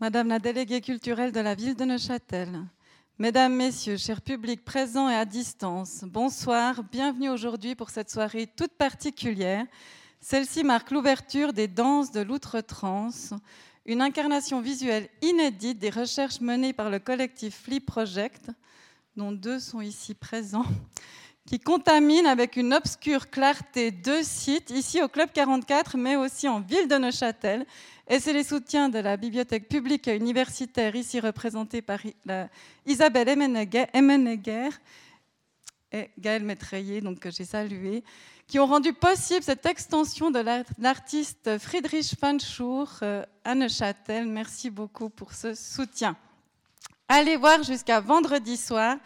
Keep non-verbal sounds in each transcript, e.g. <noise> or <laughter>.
Madame la déléguée culturelle de la ville de Neuchâtel, Mesdames, Messieurs, chers publics présents et à distance, bonsoir, bienvenue aujourd'hui pour cette soirée toute particulière. Celle-ci marque l'ouverture des danses de l'outre-trans, une incarnation visuelle inédite des recherches menées par le collectif Flip Project, dont deux sont ici présents, qui contamine avec une obscure clarté deux sites, ici au Club 44, mais aussi en ville de Neuchâtel. Et c'est les soutiens de la bibliothèque publique et universitaire, ici représentée par Isabelle Emenegger et Gaël Métraillé, donc que j'ai salué, qui ont rendu possible cette extension de l'artiste Friedrich Fanschur euh, à Neuchâtel. Merci beaucoup pour ce soutien. Allez voir jusqu'à vendredi soir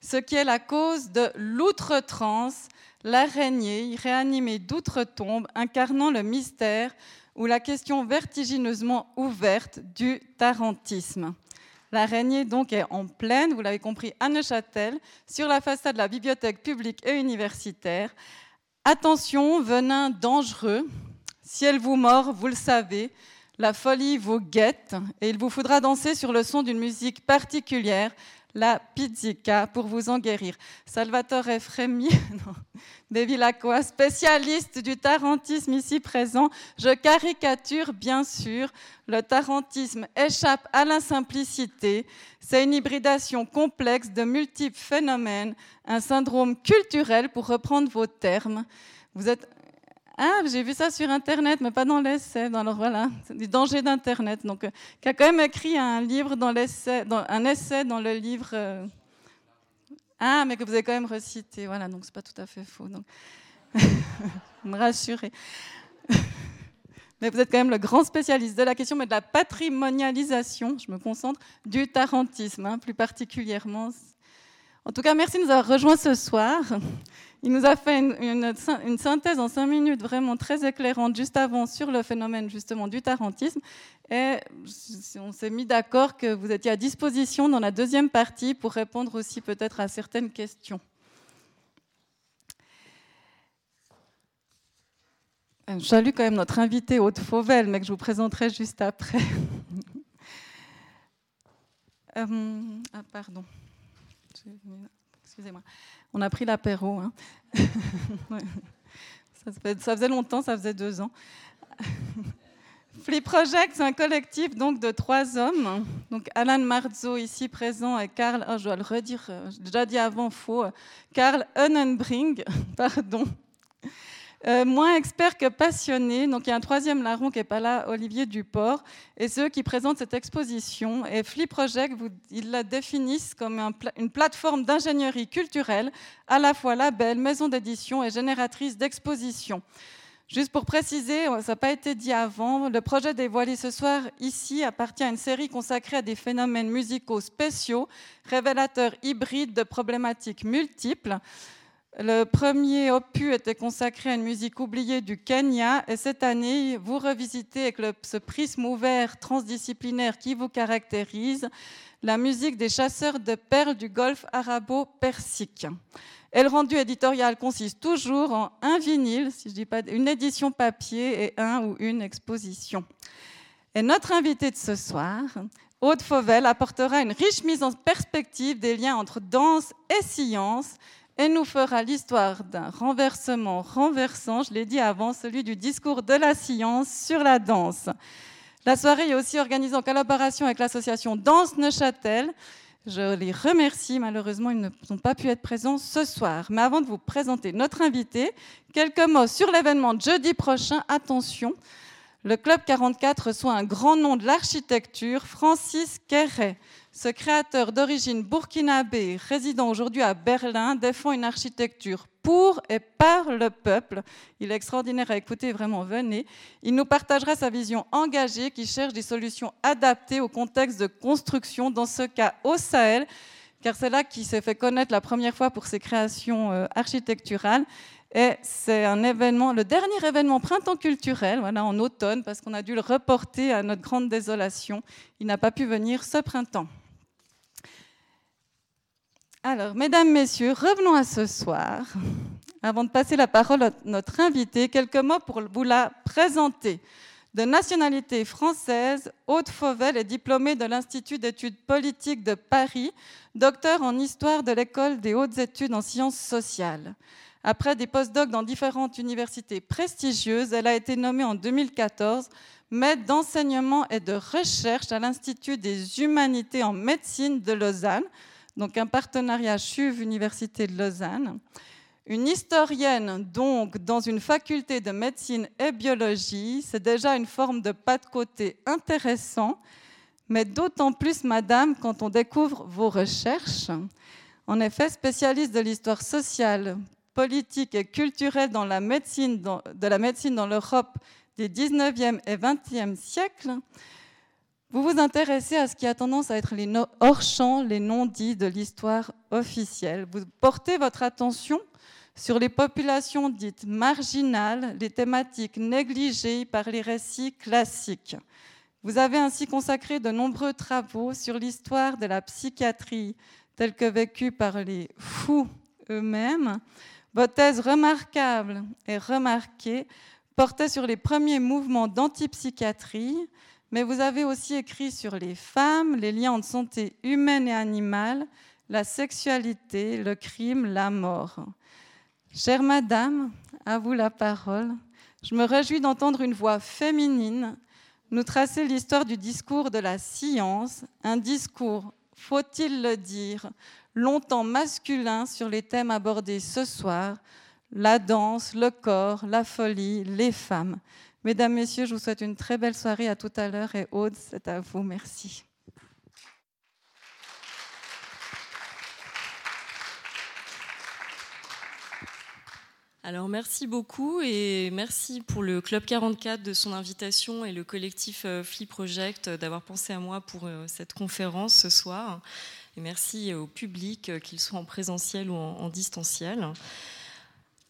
ce qui est la cause de l'outre-trans, l'araignée réanimée d'outre-tombe, incarnant le mystère ou la question vertigineusement ouverte du tarantisme. L'araignée donc est en pleine, vous l'avez compris, à Neuchâtel, sur la façade de la bibliothèque publique et universitaire. Attention, venin dangereux. Si elle vous mord, vous le savez, la folie vous guette et il vous faudra danser sur le son d'une musique particulière, la pizzica pour vous en guérir. Salvatore <laughs> des Villacois, spécialiste du tarantisme ici présent, je caricature bien sûr. Le tarantisme échappe à la simplicité. C'est une hybridation complexe de multiples phénomènes, un syndrome culturel pour reprendre vos termes. Vous êtes ah, j'ai vu ça sur Internet, mais pas dans l'essai. Alors voilà, c'est du danger d'Internet. Donc, euh, qui a quand même écrit un livre dans l'essai, un essai dans le livre. Euh, ah, mais que vous avez quand même recité. Voilà, donc c'est pas tout à fait faux. Donc, <laughs> me rassurez. <laughs> mais vous êtes quand même le grand spécialiste de la question, mais de la patrimonialisation. Je me concentre du tarantisme, hein, plus particulièrement. En tout cas, merci de nous avoir rejoints ce soir. Il nous a fait une, synthèse en cinq minutes vraiment très éclairante juste avant sur le phénomène justement du tarantisme. Et on s'est mis d'accord que vous étiez à disposition dans la deuxième partie pour répondre aussi peut-être à certaines questions. Euh, je salue quand même notre invité Haute Fauvel, mais que je vous présenterai juste après. <laughs> Euh, ah, pardon. Excusez-moi. On a pris l'apéro. Hein. <laughs> ça, faisait longtemps, ça faisait deux ans. <laughs> Flip Project, c'est un collectif donc de trois hommes. Donc Alan Marzo ici présent et Karl, oh, je dois le redire, euh, j'ai déjà dit avant faux, Karl Hunnenbring, <laughs> pardon. Euh, moins expert que passionné. Donc il y a un troisième larron qui n'est pas là, Olivier Duport, et ceux qui présentent cette exposition. Et Flip Project, ils la définissent comme une plateforme d'ingénierie culturelle, à la fois label, maison d'édition et génératrice d'exposition. Juste pour préciser, ça n'a pas été dit avant, le projet dévoilé ce soir ici appartient à une série consacrée à des phénomènes musicaux spéciaux, révélateurs hybrides de problématiques multiples. Le premier opus était consacré à une musique oubliée du Kenya et cette année, vous revisitez avec ce prisme ouvert transdisciplinaire qui vous caractérise la musique des chasseurs de perles du golfe arabo-persique. Et le rendu éditorial consiste toujours en un vinyle, si je dis pas une édition papier et un ou une exposition. Et notre invité de ce soir, Aude Fauvel, apportera une riche mise en perspective des liens entre danse et science et nous fera l'histoire d'un renversement renversant, je l'ai dit avant, celui du discours de la science sur la danse. La soirée est aussi organisée en collaboration avec l'association Danse Neuchâtel. Je les remercie, malheureusement, ils n'ont pas pu être présents ce soir. Mais avant de vous présenter notre invité, quelques mots sur l'événement de jeudi prochain. Attention, le Club 44 reçoit un grand nom de l'architecture, Francis Quéret. Ce créateur d'origine burkinabé, résidant aujourd'hui à Berlin, défend une architecture pour et par le peuple. Il est extraordinaire à écouter, vraiment, venez. Il nous partagera sa vision engagée qui cherche des solutions adaptées au contexte de construction, dans ce cas au Sahel, car c'est là qu'il s'est fait connaître la première fois pour ses créations euh, architecturales. Et c'est un événement, le dernier événement printemps culturel, voilà, en automne, parce qu'on a dû le reporter à notre grande désolation. Il n'a pas pu venir ce printemps. Alors, mesdames, messieurs, revenons à ce soir. Avant de passer la parole à notre invité, quelques mots pour vous la présenter. De nationalité française, Aude Fauvel est diplômée de l'Institut d'études politiques de Paris, docteur en histoire de l'École des hautes études en sciences sociales. Après des postdocs dans différentes universités prestigieuses, elle a été nommée en 2014 maître d'enseignement et de recherche à l'Institut des humanités en médecine de Lausanne, donc un partenariat CHUV Université de Lausanne. Une historienne, donc, dans une faculté de médecine et biologie, c'est déjà une forme de pas de côté intéressant, mais d'autant plus, madame, quand on découvre vos recherches. En effet, spécialiste de l'histoire sociale, politique et culturelle dans la médecine, de la médecine dans l'Europe des 19e et 20e siècles, vous vous intéressez à ce qui a tendance à être les hors-champs, les non-dits de l'histoire officielle. Vous portez votre attention sur les populations dites marginales, les thématiques négligées par les récits classiques. Vous avez ainsi consacré de nombreux travaux sur l'histoire de la psychiatrie telle que vécue par les fous eux-mêmes. Votre thèse remarquable et remarquée portait sur les premiers mouvements d'antipsychiatrie, mais vous avez aussi écrit sur les femmes, les liens entre santé humaine et animale, la sexualité, le crime, la mort. Chère Madame, à vous la parole. Je me réjouis d'entendre une voix féminine nous tracer l'histoire du discours de la science, un discours, faut-il le dire, longtemps masculin sur les thèmes abordés ce soir, la danse, le corps, la folie, les femmes. Mesdames, Messieurs, je vous souhaite une très belle soirée. À tout à l'heure. Et Aude, c'est à vous. Merci. Alors merci beaucoup et merci pour le Club 44 de son invitation et le collectif euh, Flip Project d'avoir pensé à moi pour euh, cette conférence ce soir. Et merci au public, euh, qu'il soit en présentiel ou en distanciel.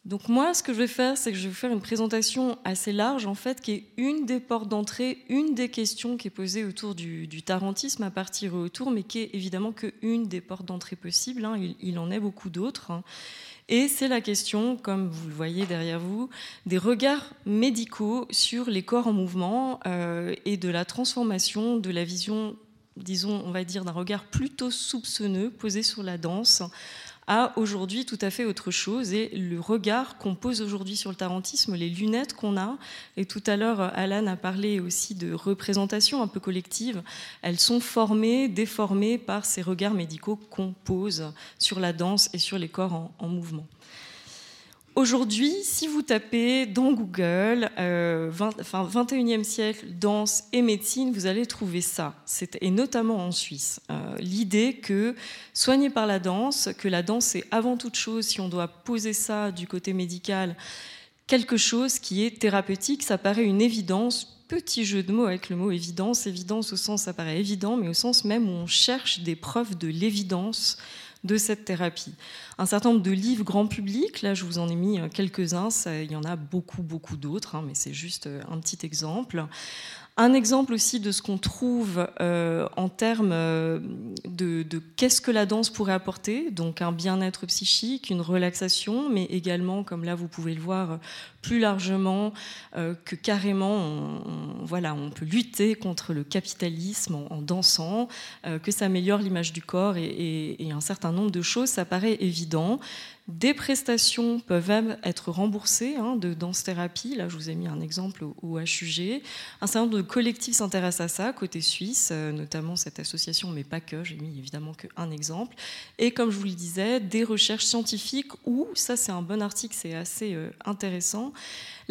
Donc moi, ce que je vais faire, c'est que je vais faire une présentation assez large, en fait, qui est une des portes d'entrée, une des questions qui est posée autour du, tarantisme à partir autour, mais qui est évidemment qu'une des portes d'entrée possibles. Hein. Il, en est beaucoup d'autres. Hein. Et c'est la question, comme vous le voyez derrière vous, des regards médicaux sur les corps en mouvement euh, et de la transformation de la vision, disons, on va dire, d'un regard plutôt soupçonneux posé sur la danse à aujourd'hui tout à fait autre chose. Et le regard qu'on pose aujourd'hui sur le tarantisme, les lunettes qu'on a, et tout à l'heure Alan a parlé aussi de représentation un peu collective, elles sont formées, déformées par ces regards médicaux qu'on pose sur la danse et sur les corps en mouvement. Aujourd'hui, si vous tapez dans Google euh, 21e siècle, danse et médecine, vous allez trouver ça, et notamment en Suisse. Euh, l'idée que soigner par la danse, que la danse est avant toute chose, si on doit poser ça du côté médical, quelque chose qui est thérapeutique, ça paraît une évidence. Petit jeu de mots avec le mot évidence, évidence au sens ça paraît évident, mais au sens même où on cherche des preuves de l'évidence de cette thérapie. Un certain nombre de livres grand public, là je vous en ai mis euh, quelques-uns, il y en a beaucoup, beaucoup d'autres, hein, mais c'est juste euh, un petit exemple. Un exemple aussi de ce qu'on trouve euh, en termes euh, de, qu'est-ce que la danse pourrait apporter, donc un bien-être psychique, une relaxation, mais également, comme là vous pouvez le voir plus largement, euh, que carrément on, voilà, on peut lutter contre le capitalisme en, dansant, que ça améliore l'image du corps et, et, un certain nombre de choses, ça paraît évident. Des prestations peuvent être remboursées hein, de danse-thérapie. Là, je vous ai mis un exemple au, HUG. Un certain nombre de collectifs s'intéressent à ça, côté suisse, euh, notamment cette association, mais pas que. J'ai mis évidemment qu'un exemple. Et comme je vous le disais, des recherches scientifiques où, ça c'est un bon article, c'est assez euh, intéressant,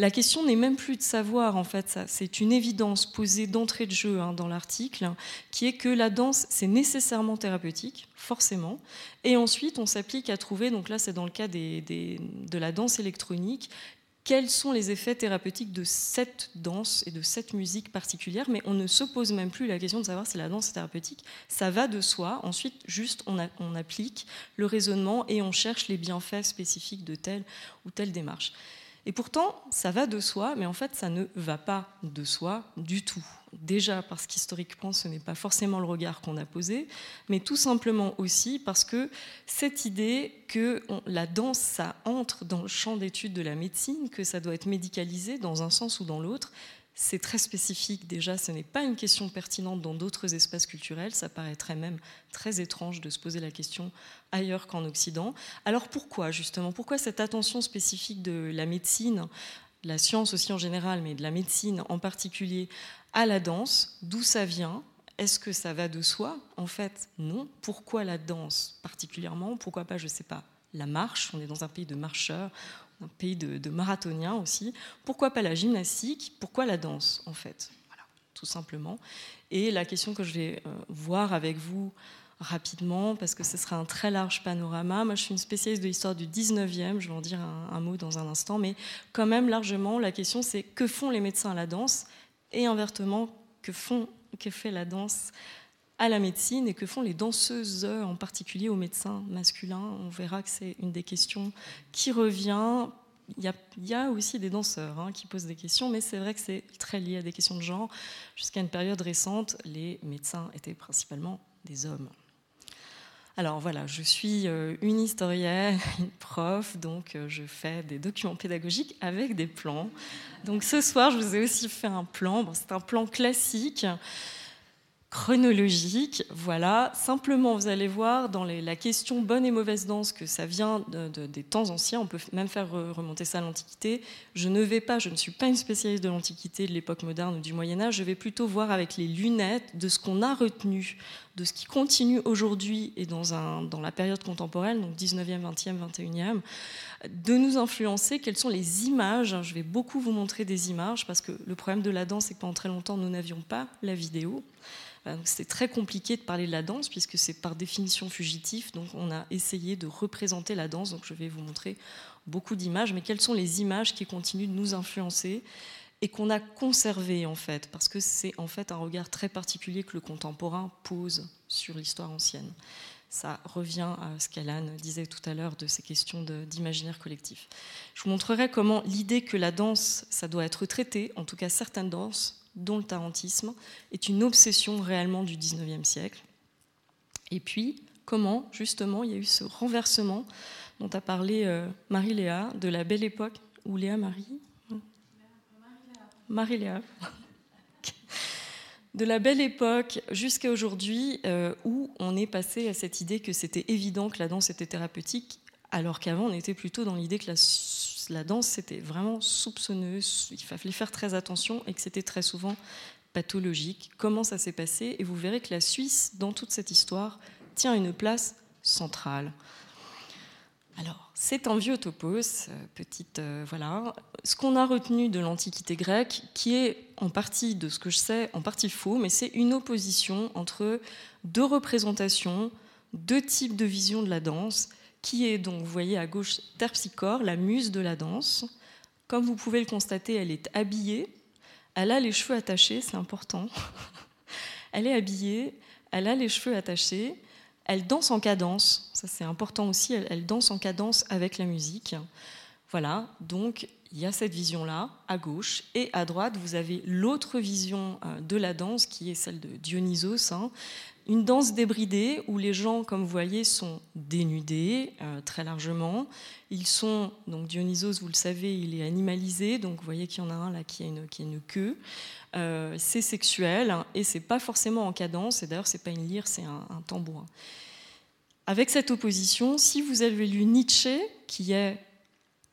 la question n'est même plus de savoir, en fait, c'est une évidence posée d'entrée de jeu hein, dans l'article, qui est que la danse, c'est nécessairement thérapeutique, forcément. Et ensuite, on s'applique à trouver, donc là, c'est dans le cas de la danse électronique, quels sont les effets thérapeutiques de cette danse et de cette musique particulière, mais on ne se pose même plus la question de savoir si la danse est thérapeutique. Ça va de soi. Ensuite, juste, on, on applique le raisonnement et on cherche les bienfaits spécifiques de telle ou telle démarche. Et pourtant, ça va de soi, mais en fait, ça ne va pas de soi du tout. Déjà parce qu'historiquement, ce n'est pas forcément le regard qu'on a posé, mais tout simplement aussi parce que cette idée que la danse, ça entre dans le champ d'étude de la médecine, que ça doit être médicalisé dans un sens ou dans l'autre, c'est très spécifique déjà, ce n'est pas une question pertinente dans d'autres espaces culturels, ça paraîtrait même très étrange de se poser la question ailleurs qu'en Occident. Alors pourquoi justement Pourquoi cette attention spécifique de la médecine, la science aussi en général, mais de la médecine en particulier, à la danse? D'où ça vient? Est-ce que ça va de soi? En fait, non. Pourquoi la danse particulièrement? Pourquoi pas, je ne sais pas, la marche? On est dans un pays de marcheurs, un pays de, marathoniens aussi. Pourquoi pas la gymnastique? Pourquoi la danse, en fait? Tout simplement. Et la question que je vais euh, voir avec vous rapidement, parce que ce sera un très large panorama. Moi, je suis une spécialiste de l'histoire du 19e, je vais en dire un, mot dans un instant, mais quand même, largement, la question, c'est que font les médecins à la danse Et inversement, que, font, que fait la danse à la médecine et que font les danseuses, en particulier aux médecins masculins? On verra que c'est une des questions qui revient. Il y a, aussi des danseurs hein, qui posent des questions, mais c'est vrai que c'est très lié à des questions de genre. Jusqu'à une période récente, les médecins étaient principalement des hommes. Alors voilà, je suis euh, une historienne, <laughs> une prof, donc euh, je fais des documents pédagogiques avec des plans. Donc ce soir, je vous ai aussi fait un plan. c'est un plan classique chronologique. Voilà, simplement vous allez voir dans la question bonne et mauvaise danse que ça vient des temps anciens, on peut même faire remonter ça à l'Antiquité. Je ne vais pas, je ne suis pas une spécialiste de l'Antiquité, de l'époque moderne ou du Moyen Âge, je vais plutôt voir avec les lunettes de ce qu'on a retenu, de ce qui continue aujourd'hui et dans, dans la période contemporaine, donc 19e, 20e, 21e, de nous influencer, quelles sont les images. Je vais beaucoup vous montrer des images parce que le problème de la danse, c'est que pendant très longtemps, nous n'avions pas la vidéo. Euh, c'est très compliqué de parler de la danse puisque c'est par définition fugitif. Donc on a essayé de représenter la danse. Donc je vais vous montrer beaucoup d'images. Mais quelles sont les images qui continuent de nous influencer et qu'on a conservées en fait? Parce que c'est en fait un regard très particulier que le contemporain pose sur l'histoire ancienne. Ça revient à ce qu'Alan disait tout à l'heure de ces questions d'imaginaire collectif. Je vous montrerai comment l'idée que la danse, ça doit être traité, en tout cas certaines danses, dont le tarantisme, est une obsession réellement du 19e siècle. Et puis, comment, justement, il y a eu ce renversement dont a parlé euh, Marie-Léa, de la belle époque, ou Léa-Marie Marie-Léa. de la belle époque jusqu'à aujourd'hui, euh, où on est passé à cette idée que c'était évident que la danse était thérapeutique, alors qu'avant on était plutôt dans l'idée que la la danse, c'était vraiment soupçonneux, il fallait faire très attention et que c'était très souvent pathologique. Comment ça s'est passé? Et vous verrez que la Suisse, dans toute cette histoire, tient une place centrale. Alors, c'est un vieux topos, euh, petite euh, voilà. Ce qu'on a retenu de l'Antiquité grecque, qui est en partie de ce que je sais, en partie faux, mais c'est une opposition entre deux représentations, deux types de vision de la danse, qui est donc, vous voyez à gauche, Terpsichore, la muse de la danse. Comme vous pouvez le constater, elle est habillée, elle a les cheveux attachés, c'est important. <laughs> elle est habillée, elle a les cheveux attachés, elle danse en cadence, ça c'est important aussi, elle, danse en cadence avec la musique. Voilà, donc il y a cette vision-là à gauche, et à droite, vous avez l'autre vision euh, de la danse qui est celle de Dionysos, hein, une danse débridée où les gens, comme vous voyez, sont dénudés euh, très largement. Ils sont, donc Dionysos, vous le savez, il est animalisé, donc vous voyez qu'il y en a un là qui a une, qui a une queue. Euh, c'est sexuel hein, et c'est pas forcément en cadence, et d'ailleurs, c'est pas une lyre, c'est un, un tambourin. Avec cette opposition, si vous avez lu Nietzsche, qui est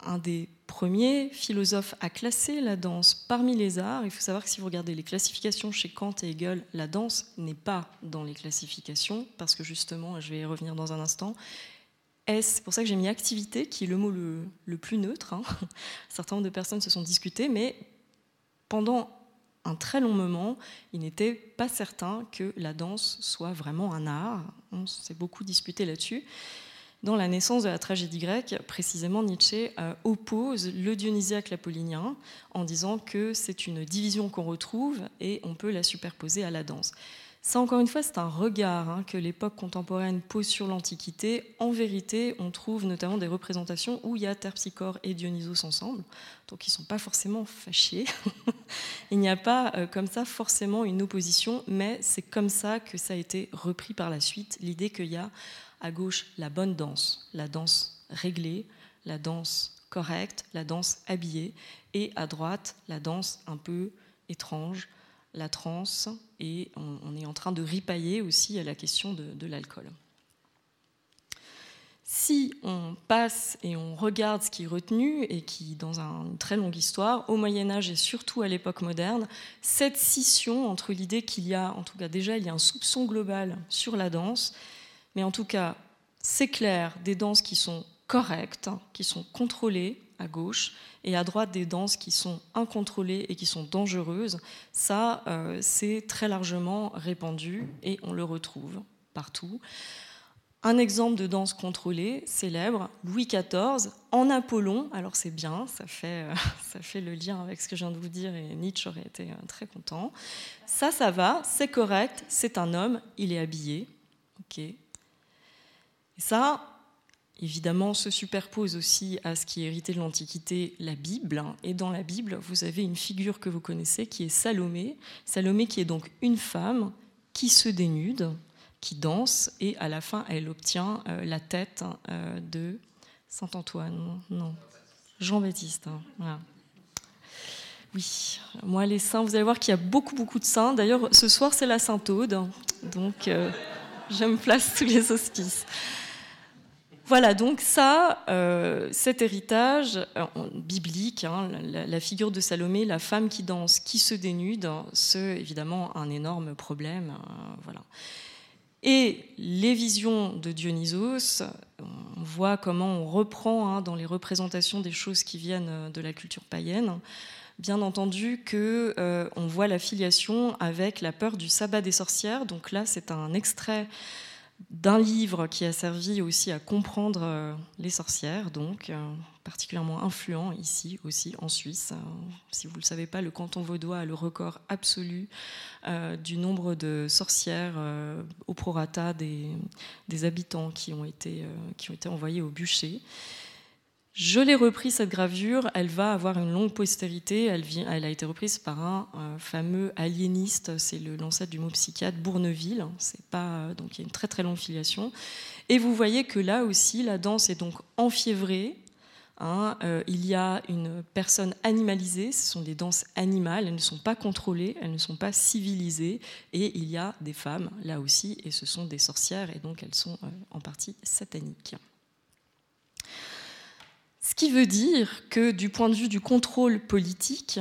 un des premiers philosophes à classer la danse parmi les arts. Il faut savoir que si vous regardez les classifications chez Kant et Hegel, la danse n'est pas dans les classifications, parce que justement, je vais y revenir dans un instant, c'est pour ça que j'ai mis activité, qui est le mot le, plus neutre. Hein. <laughs> Un certain nombre de personnes se sont discutées, mais pendant un très long moment, il n'était pas certain que la danse soit vraiment un art. On s'est beaucoup disputé là-dessus. Dans la naissance de la tragédie grecque, précisément, Nietzsche euh, oppose le dionysiaque l'apollinien en disant que c'est une division qu'on retrouve et on peut la superposer à la danse. Ça, encore une fois, c'est un regard hein, que l'époque contemporaine pose sur l'Antiquité. En vérité, on trouve notamment des représentations où il y a Terpsichore et Dionysos ensemble, donc ils ne sont pas forcément fâchés. <laughs> il n'y a pas euh, comme ça forcément une opposition, mais c'est comme ça que ça a été repris par la suite, l'idée qu'il y a à gauche la bonne danse, la danse réglée, la danse correcte, la danse habillée, et à droite la danse un peu étrange, la transe, et on, est en train de ripailler aussi à la question de l'alcool. Si on passe et on regarde ce qui est retenu, et qui, dans une très longue histoire, au Moyen Âge et surtout à l'époque moderne, cette scission entre l'idée qu'il y a, en tout cas déjà, il y a un soupçon global sur la danse, mais en tout cas, c'est clair, des danses qui sont correctes, qui sont contrôlées à gauche, et à droite des danses qui sont incontrôlées et qui sont dangereuses, ça, euh, c'est très largement répandu et on le retrouve partout. Un exemple de danse contrôlée célèbre, Louis XIV, en Apollon. Alors c'est bien, ça fait, euh, <laughs> ça fait le lien avec ce que je viens de vous dire et Nietzsche aurait été euh, très content. Ça, ça va, c'est correct, c'est un homme, il est habillé. Ok. Et ça, évidemment, se superpose aussi à ce qui est hérité de l'Antiquité, la Bible. Et dans la Bible, vous avez une figure que vous connaissez qui est Salomé. Salomé qui est donc une femme qui se dénude qui danse et à la fin elle obtient euh, la tête euh, de Saint Antoine, non, Jean-Baptiste. Hein, oui, moi les saints, vous allez voir qu'il y a beaucoup beaucoup de saints. D'ailleurs, ce soir c'est la Sainte Aude, donc euh, je me place tous les auspices. Voilà, donc ça, cet héritage biblique, hein, la, figure de Salomé, la femme qui danse, qui se dénude, c'est évidemment un énorme problème. voilà. Et les visions de Dionysos, on voit comment on reprend hein, dans les représentations des choses qui viennent de la culture païenne. Bien entendu que euh, on voit la filiation avec la peur du sabbat des sorcières. Donc là, c'est un extrait d'un livre qui a servi aussi à comprendre euh, les sorcières, donc euh, particulièrement influent ici aussi en Suisse. Euh, si vous ne le savez pas, le canton vaudois a le record absolu du nombre de sorcières au prorata des, habitants qui ont, été, qui ont été envoyés au bûcher. Je l'ai repris cette gravure, elle va avoir une longue postérité, elle, a été reprise par un fameux aliéniste, c'est l'ancêtre du mot psychiatre, Bourneville, c'est pas, donc il y a une très très longue filiation. Et vous voyez que là aussi, la danse est donc enfiévrée, hein, euh, il y a une personne animalisée, ce sont des danses animales, elles ne sont pas contrôlées, elles ne sont pas civilisées, et il y a des femmes là aussi, et ce sont des sorcières, et donc elles sont euh, en partie sataniques. Ce qui veut dire que du point de vue du contrôle politique,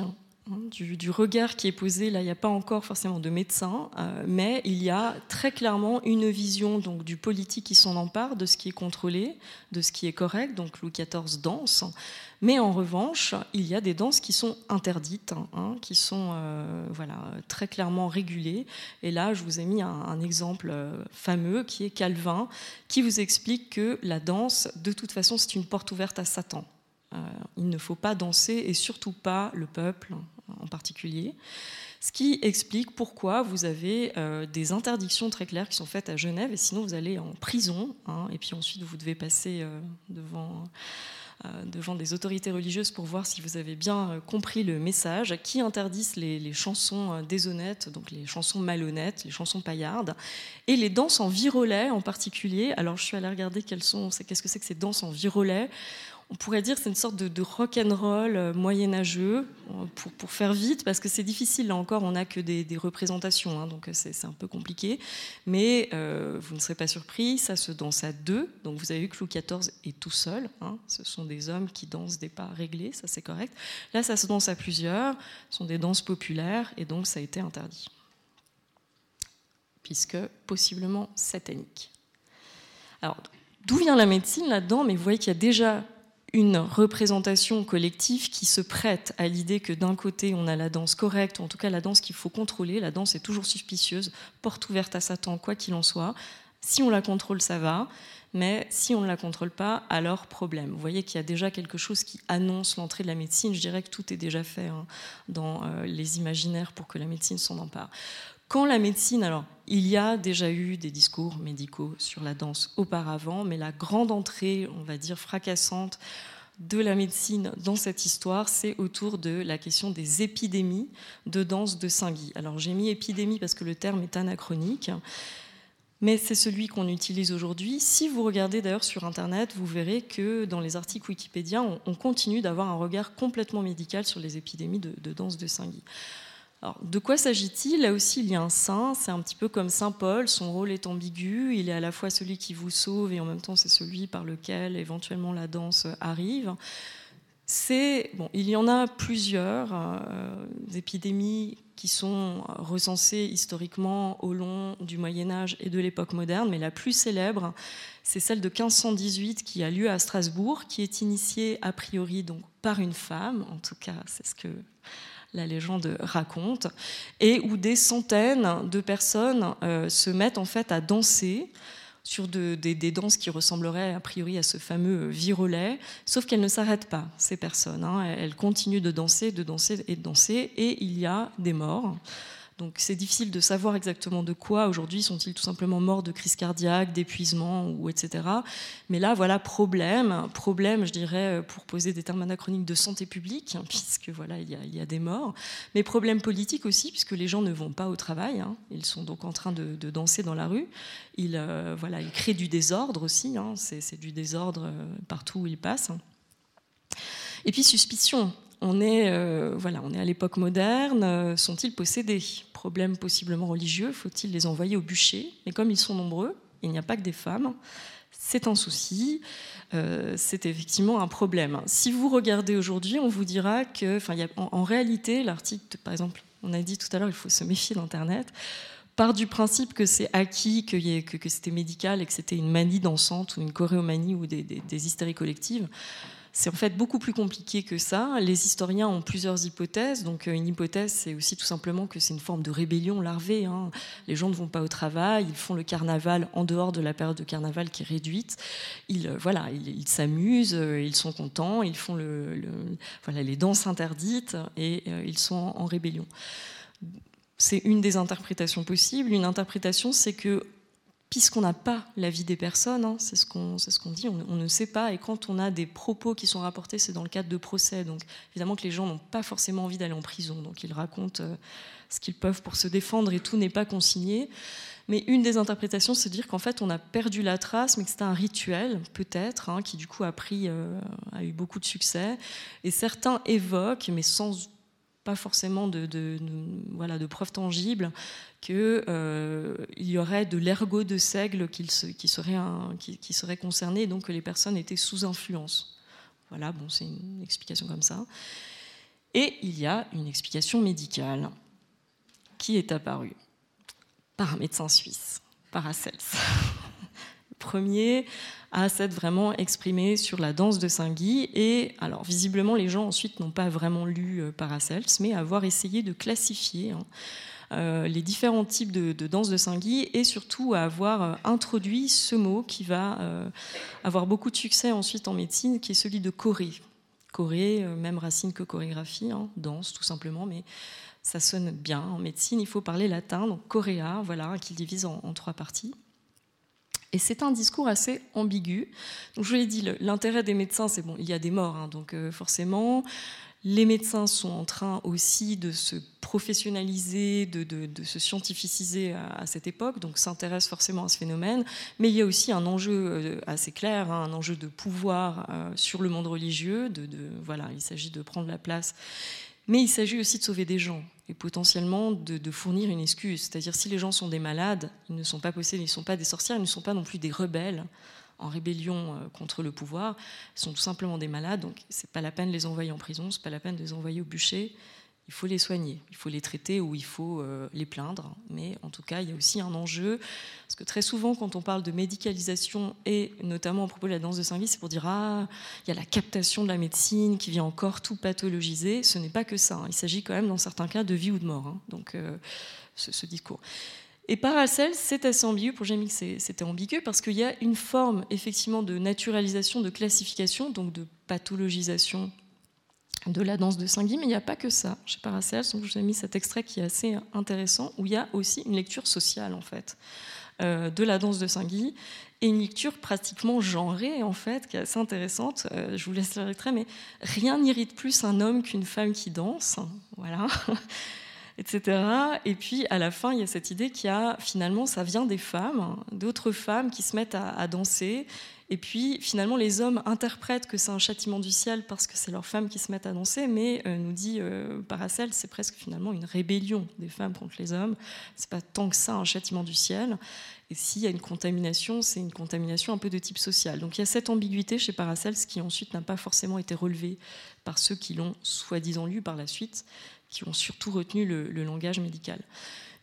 Hein, du, regard qui est posé. Là, il n'y a pas encore forcément de médecin, euh, mais il y a très clairement une vision donc, du politique qui s'en empare, de ce qui est contrôlé, de ce qui est correct. Donc Louis XIV danse. Mais en revanche, il y a des danses qui sont interdites, hein, qui sont euh, voilà, très clairement régulées. Et là, je vous ai mis un, exemple euh, fameux qui est Calvin, qui vous explique que la danse, de toute façon, c'est une porte ouverte à Satan. il ne faut pas danser, et surtout pas le peuple, en particulier, ce qui explique pourquoi vous avez euh, des interdictions très claires qui sont faites à Genève, et sinon vous allez en prison, hein, et puis ensuite vous devez passer euh, devant, euh, devant des autorités religieuses pour voir si vous avez bien compris le message, qui interdisent les, chansons déshonnêtes, donc les chansons malhonnêtes, les chansons paillardes, et les danses en virolet en particulier. Alors je suis allée regarder quelles sont, qu'est-ce que c'est que ces danses en virolet on pourrait dire c'est une sorte de, rock and roll euh, moyenâgeux euh, pour, pour, faire vite parce que c'est difficile là encore on n'a que des, représentations hein, donc euh, c'est un peu compliqué. Mais vous ne serez pas surpris ça se danse à deux. Donc vous avez vu que Louis XIV est tout seul hein. ce sont des hommes qui dansent des pas réglés ça c'est correct. Là ça se danse à plusieurs ce sont des danses populaires et donc ça a été interdit. Puisque possiblement satanique. Alors D'où vient la médecine là-dedans? Mais vous voyez qu'il y a déjà une représentation collective qui se prête à l'idée que d'un côté on a la danse correcte, ou en tout cas la danse qu'il faut contrôler, la danse est toujours suspicieuse, porte ouverte à Satan, quoi qu'il en soit. Si on la contrôle, ça va, mais si on ne la contrôle pas, alors problème. Vous voyez qu'il y a déjà quelque chose qui annonce l'entrée de la médecine. Je dirais que tout est déjà fait hein, dans euh, les imaginaires pour que la médecine s'en empare. Quand la médecine, alors il y a déjà eu des discours médicaux sur la danse auparavant, mais la grande entrée, on va dire fracassante, de la médecine dans cette histoire, c'est autour de la question des épidémies de danse de Saint-Guy. Alors j'ai mis épidémie parce que le terme est anachronique, mais c'est celui qu'on utilise aujourd'hui. Si vous regardez d'ailleurs sur Internet, vous verrez que dans les articles Wikipédia, on, continue d'avoir un regard complètement médical sur les épidémies de, danse de Saint-Guy. De quoi s'agit-il? Là aussi, il y a un saint, c'est un petit peu comme Saint Paul, son rôle est ambigu, il est à la fois celui qui vous sauve et en même temps c'est celui par lequel éventuellement la danse arrive. Il y en a plusieurs euh, épidémies qui sont recensées historiquement au long du Moyen Âge et de l'époque moderne, mais la plus célèbre, c'est celle de 1518 qui a lieu à Strasbourg, qui est initiée a priori donc par une femme, en tout cas c'est ce que la légende raconte, et où des centaines de personnes euh, se mettent en fait à danser sur des, danses qui ressembleraient a priori à ce fameux virolet, sauf qu'elles ne s'arrêtent pas, ces personnes. Hein. Elles continuent de danser, de danser et de danser, et il y a des morts. Donc c'est difficile de savoir exactement de quoi. Aujourd'hui, sont-ils tout simplement morts de crise cardiaque, d'épuisement, ou etc. Mais là, voilà, problème, problème, je dirais, pour poser des termes anachroniques de santé publique, hein, puisque voilà, il y, a, des morts. Mais problème politique aussi, puisque les gens ne vont pas au travail. Hein. Ils sont donc en train de, danser dans la rue. Ils, euh, voilà, ils créent du désordre aussi. Hein. C'est du désordre euh, partout où ils passent. Et puis suspicion, on est, euh, voilà, on est à l'époque moderne. Euh, sont-ils possédés? Problème possiblement religieux. Faut-il les envoyer au bûcher? Mais comme ils sont nombreux, il n'y a pas que des femmes. C'est un souci. Euh, c'est effectivement un problème. Si vous regardez aujourd'hui, on vous dira que, en, réalité, l'article, par exemple, on a dit tout à l'heure, il faut se méfier d'Internet part du principe que c'est acquis, que, c'était médical et que c'était une manie dansante ou une choréomanie ou des, des hystéries collectives. C'est en fait beaucoup plus compliqué que ça. Les historiens ont plusieurs hypothèses. Donc, euh, une hypothèse, c'est aussi tout simplement que c'est une forme de rébellion larvée. Hein. Les gens ne vont pas au travail, ils font le carnaval en dehors de la période de carnaval qui est réduite. Ils, euh, voilà, ils s'amusent, euh, ils sont contents, ils font le, voilà, les danses interdites et ils sont en rébellion. C'est une des interprétations possibles. Une interprétation, c'est que puisqu'on n'a pas la vie des personnes, hein, c'est ce qu'on dit, on, ne sait pas. Et quand on a des propos qui sont rapportés, c'est dans le cadre de procès. Donc évidemment que les gens n'ont pas forcément envie d'aller en prison. Donc ils racontent euh, ce qu'ils peuvent pour se défendre et tout n'est pas consigné. Mais une des interprétations, c'est de dire qu'en fait, on a perdu la trace, mais que c'était un rituel, peut-être, hein, qui du coup euh, a eu beaucoup de succès. Et certains évoquent, mais sans pas forcément de, voilà, de preuves tangibles, qu'il euh, y aurait de l'ergot de seigle qui, serait qui, qui, serait concerné, donc que les personnes étaient sous influence. Voilà, bon, c'est une explication comme ça. Et il y a une explication médicale qui est apparue par un médecin suisse, Paracels. Le <laughs> premier à s'être vraiment exprimé sur la danse de Saint-Guy. Et alors, visiblement, les gens ensuite n'ont pas vraiment lu euh, Paracels, mais avoir essayé de classifier hein, euh, les différents types de, danse de Saint-Guy et surtout à avoir euh, introduit ce mot qui va avoir beaucoup de succès ensuite en médecine, qui est celui de choré. Choré, même racine que chorégraphie, hein, danse tout simplement, mais ça sonne bien en médecine. Il faut parler latin, donc choréa, voilà, qu'il divise en trois parties. Et c'est un discours assez ambigu. Donc, je vous l'ai dit, l'intérêt des médecins, c'est bon, il y a des morts, hein, donc euh, forcément, les médecins sont en train aussi de se professionnaliser, de, se scientificiser à, cette époque, donc s'intéressent forcément à ce phénomène. Mais il y a aussi un enjeu euh, assez clair, hein, un enjeu de pouvoir euh, sur le monde religieux. De, voilà, il s'agit de prendre la place mais il s'agit aussi de sauver des gens et potentiellement de, fournir une excuse. C'est-à-dire si les gens sont des malades, ils ne sont pas possédés, ils ne sont pas des sorcières, ils ne sont pas non plus des rebelles en rébellion euh, contre le pouvoir, ils sont tout simplement des malades, donc c'est pas la peine de les envoyer en prison, c'est pas la peine de les envoyer au bûcher, il faut les soigner, il faut les traiter ou il faut euh, les plaindre. Mais en tout cas, il y a aussi un enjeu, parce que très souvent, quand on parle de médicalisation, et notamment à propos de la danse de Saint-Vis, c'est pour dire Ah, il y a la captation de la médecine qui vient encore tout pathologiser. Ce n'est pas que ça. Hein. Il s'agit quand même, dans certains cas, de vie ou de mort. Hein. Donc, euh, ce, discours. Et Paracel, c'est assez ambigu. Pour Jamie, c'était ambigu parce qu'il y a une forme, effectivement, de naturalisation, de classification, donc de pathologisation de la danse de Saint-Guy, mais il n'y a pas que ça. Chez Paracels, donc je vous ai mis cet extrait qui est assez intéressant, où il y a aussi une lecture sociale, en fait, euh, de la danse de Saint-Guy, et une lecture pratiquement genrée, en fait, qui est assez intéressante. Euh, je vous laisse l'extrait, mais rien n'irrite plus un homme qu'une femme qui danse, voilà, <laughs> etc. Et puis, à la fin, il y a cette idée qu'il y a, finalement, ça vient des femmes, d'autres femmes qui se mettent à danser, Et puis finalement, les hommes interprètent que c'est un châtiment du ciel parce que c'est leurs femmes qui se mettent à danser, mais euh, nous dit euh, Paracel, c'est presque finalement une rébellion des femmes contre les hommes. C'est pas tant que ça un châtiment du ciel. Et s'il y a une contamination, c'est une contamination un peu de type social. Donc il y a cette ambiguïté chez Paracels qui ensuite n'a pas forcément été relevée par ceux qui l'ont soi-disant lu par la suite, qui ont surtout retenu le, langage médical.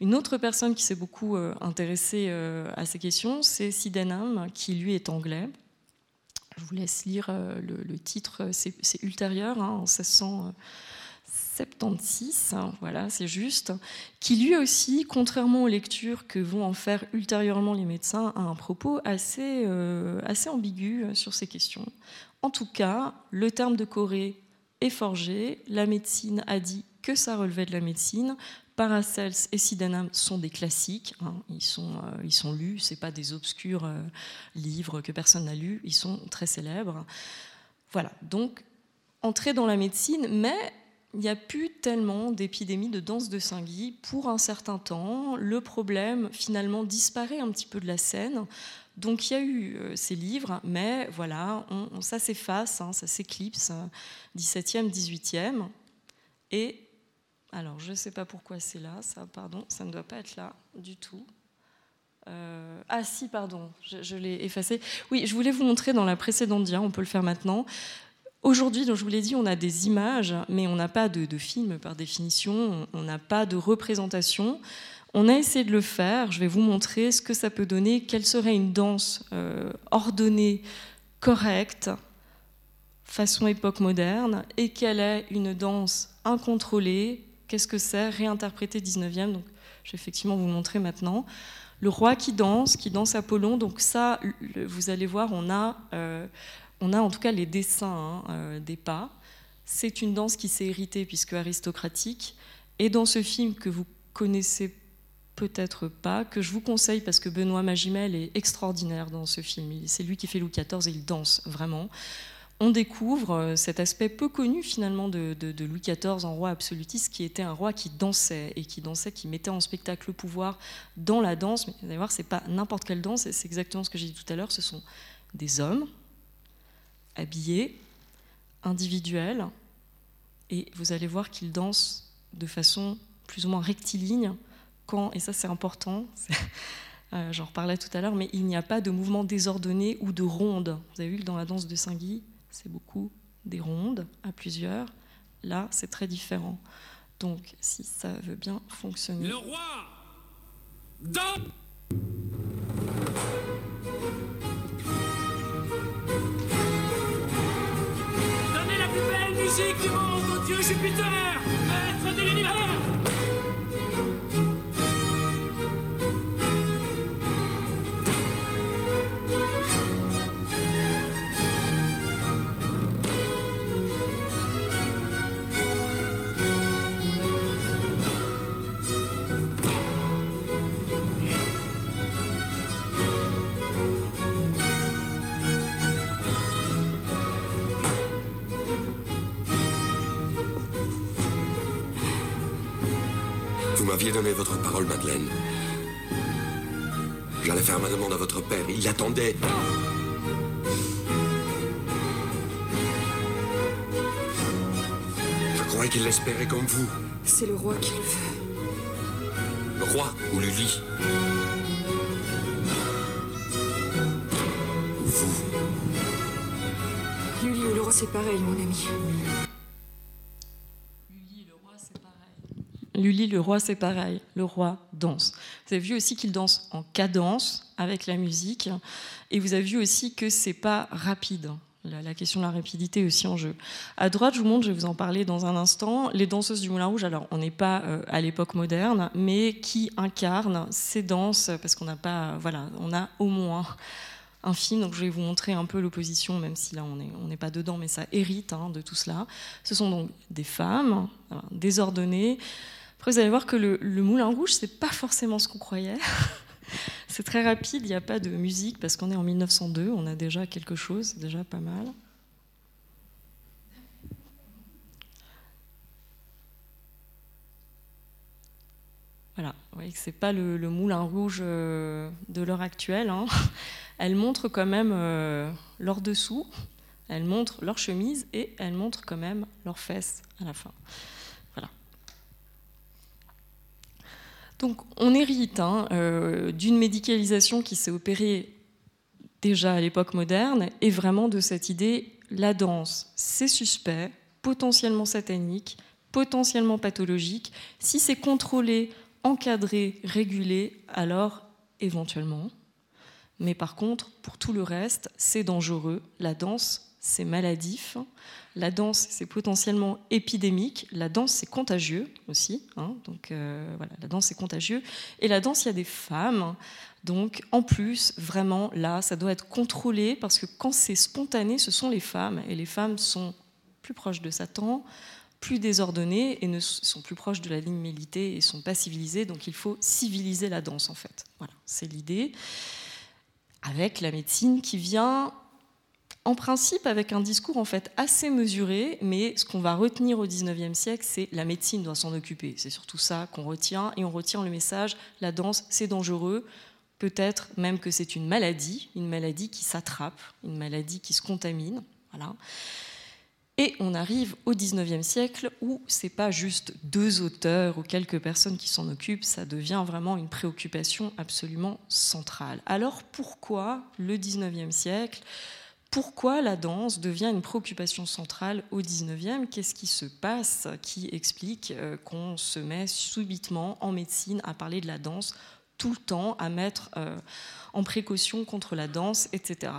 Une autre personne qui s'est beaucoup euh, intéressée euh, à ces questions, c'est Sydenham, qui lui est anglais. Je vous laisse lire euh, le, titre, c'est ultérieur, hein, en 1600. 76, voilà, c'est juste, qui lui aussi, contrairement aux lectures que vont en faire ultérieurement les médecins, a un propos assez, euh, assez ambigu sur ces questions. En tout cas, le terme de Corée est forgé, la médecine a dit que ça relevait de la médecine, Paracels et Sydenham sont des classiques, hein. ils, sont, euh, ils sont lus, c'est pas des obscurs euh, livres que personne n'a lus, ils sont très célèbres. Voilà, donc entrer dans la médecine, mais il n'y a plus tellement d'épidémies de danse de Saint-Guy pour un certain temps. Le problème, finalement, disparaît un petit peu de la scène. Donc il y a eu euh, ces livres, mais voilà, ça s'efface, hein, ça s'éclipse, 17e, 18e. Et, alors je ne sais pas pourquoi c'est là, ça, pardon, ça ne doit pas être là du tout. Euh, ah si, pardon, je, je l'ai effacé. Oui, je voulais vous montrer dans la précédente dia, on peut le faire maintenant. Aujourd'hui, donc je vous l'ai dit, on a des images, mais on n'a pas de, film par définition, on n'a pas de représentation. On a essayé de le faire, je vais vous montrer ce que ça peut donner, quelle serait une danse euh, ordonnée, correcte, façon époque moderne, et quelle est une danse incontrôlée, qu'est-ce que c'est, réinterprétée 19e. Donc, je vais effectivement vous montrer maintenant. Le roi qui danse, qui danse Apollon, donc ça, vous allez voir, on a euh, on a en tout cas les dessins hein, euh, des pas. C'est une danse qui s'est héritée puisque aristocratique. Et dans ce film que vous connaissez peut-être pas, que je vous conseille parce que Benoît Magimel est extraordinaire dans ce film. C'est lui qui fait Louis XIV et il danse vraiment. On découvre euh, cet aspect peu connu finalement de, Louis XIV en roi absolutiste, qui était un roi qui dansait et qui dansait, qui mettait en spectacle le pouvoir dans la danse. Mais vous allez voir, c'est pas n'importe quelle danse, c'est exactement ce que j'ai dit tout à l'heure. Ce sont des hommes habillé, individuel, et vous allez voir qu'il danse de façon plus ou moins rectiligne, quand, et ça c'est important, <laughs> euh, j'en reparlais tout à l'heure, mais il n'y a pas de mouvement désordonné ou de ronde. Vous avez vu que dans la danse de Saint-Guy, c'est beaucoup des rondes à plusieurs. Là, c'est très différent. Donc, si ça veut bien fonctionner. Le roi dans musique du monde, dieu Jupiter, maître de l'univers m'aviez donné votre parole, Madeleine. J'allais faire ma demande à votre père. Il attendait. Je croyais qu'il l'espérait comme vous. C'est le roi qui le veut. Le roi ou Lully Vous. Lully ou le roi, c'est pareil, mon ami. Lully, le roi, c'est pareil. Le roi danse. Vous avez vu aussi qu'il danse en cadence avec la musique. Et vous avez vu aussi que c'est pas rapide. La, question de la rapidité aussi en jeu. À droite, je vous montre, je vais vous en parler dans un instant, les danseuses du Moulin Rouge. Alors, on n'est pas euh, à l'époque moderne, mais qui incarnent ces danses, parce qu'on n'a pas, voilà, on a au moins un film, donc je vais vous montrer un peu l'opposition, même si là on n'est pas dedans, mais ça hérite hein, de tout cela. Ce sont donc des femmes désordonnées, après, vous allez voir que le, Moulin Rouge, c'est pas forcément ce qu'on croyait. <laughs> c'est très rapide, il n'y a pas de musique parce qu'on est en 1902, on a déjà quelque chose, déjà pas mal. Voilà, vous voyez que c'est pas le, Moulin Rouge euh, de l'heure actuelle. Hein. <laughs> elles montrent quand même euh, leur dessous, elles montrent leur chemise et elles montrent quand même leurs fesses à la fin. Voilà. Donc on hérite hein, euh, d'une médicalisation qui s'est opérée déjà à l'époque moderne et vraiment de cette idée la danse, c'est suspect, potentiellement satanique, potentiellement pathologique. Si c'est contrôlé, encadré, régulé, alors éventuellement. Mais par contre, pour tout le reste, c'est dangereux. La danse, c'est maladif. La danse, c'est potentiellement épidémique. La danse, c'est contagieux aussi. Hein. donc euh, voilà, la danse, c'est contagieux. Et la danse, il y a des femmes. Donc en plus, vraiment, là, ça doit être contrôlé parce que quand c'est spontané, ce sont les femmes. Et les femmes sont plus proches de Satan, plus désordonnées et ne sont plus proches de la ligne mélitée et sont pas civilisées. Donc il faut civiliser la danse, en fait. Voilà, c'est l'idée. Avec la médecine qui vient en principe avec un discours en fait assez mesuré, mais ce qu'on va retenir au 19e siècle, c'est la médecine doit s'en occuper. C'est surtout ça qu'on retient, et on retient le message, la danse, c'est dangereux, peut-être même que c'est une maladie, une maladie qui s'attrape, une maladie qui se contamine. Et on arrive au 19e siècle où c'est pas juste deux auteurs ou quelques personnes qui s'en occupent, ça devient vraiment une préoccupation absolument centrale. Alors pourquoi le 19e siècle? Pourquoi la danse devient une préoccupation centrale au 19e Qu'est-ce qui se passe qui explique euh, qu'on se met subitement en médecine à parler de la danse tout le temps, à mettre euh, en précaution contre la danse, etc.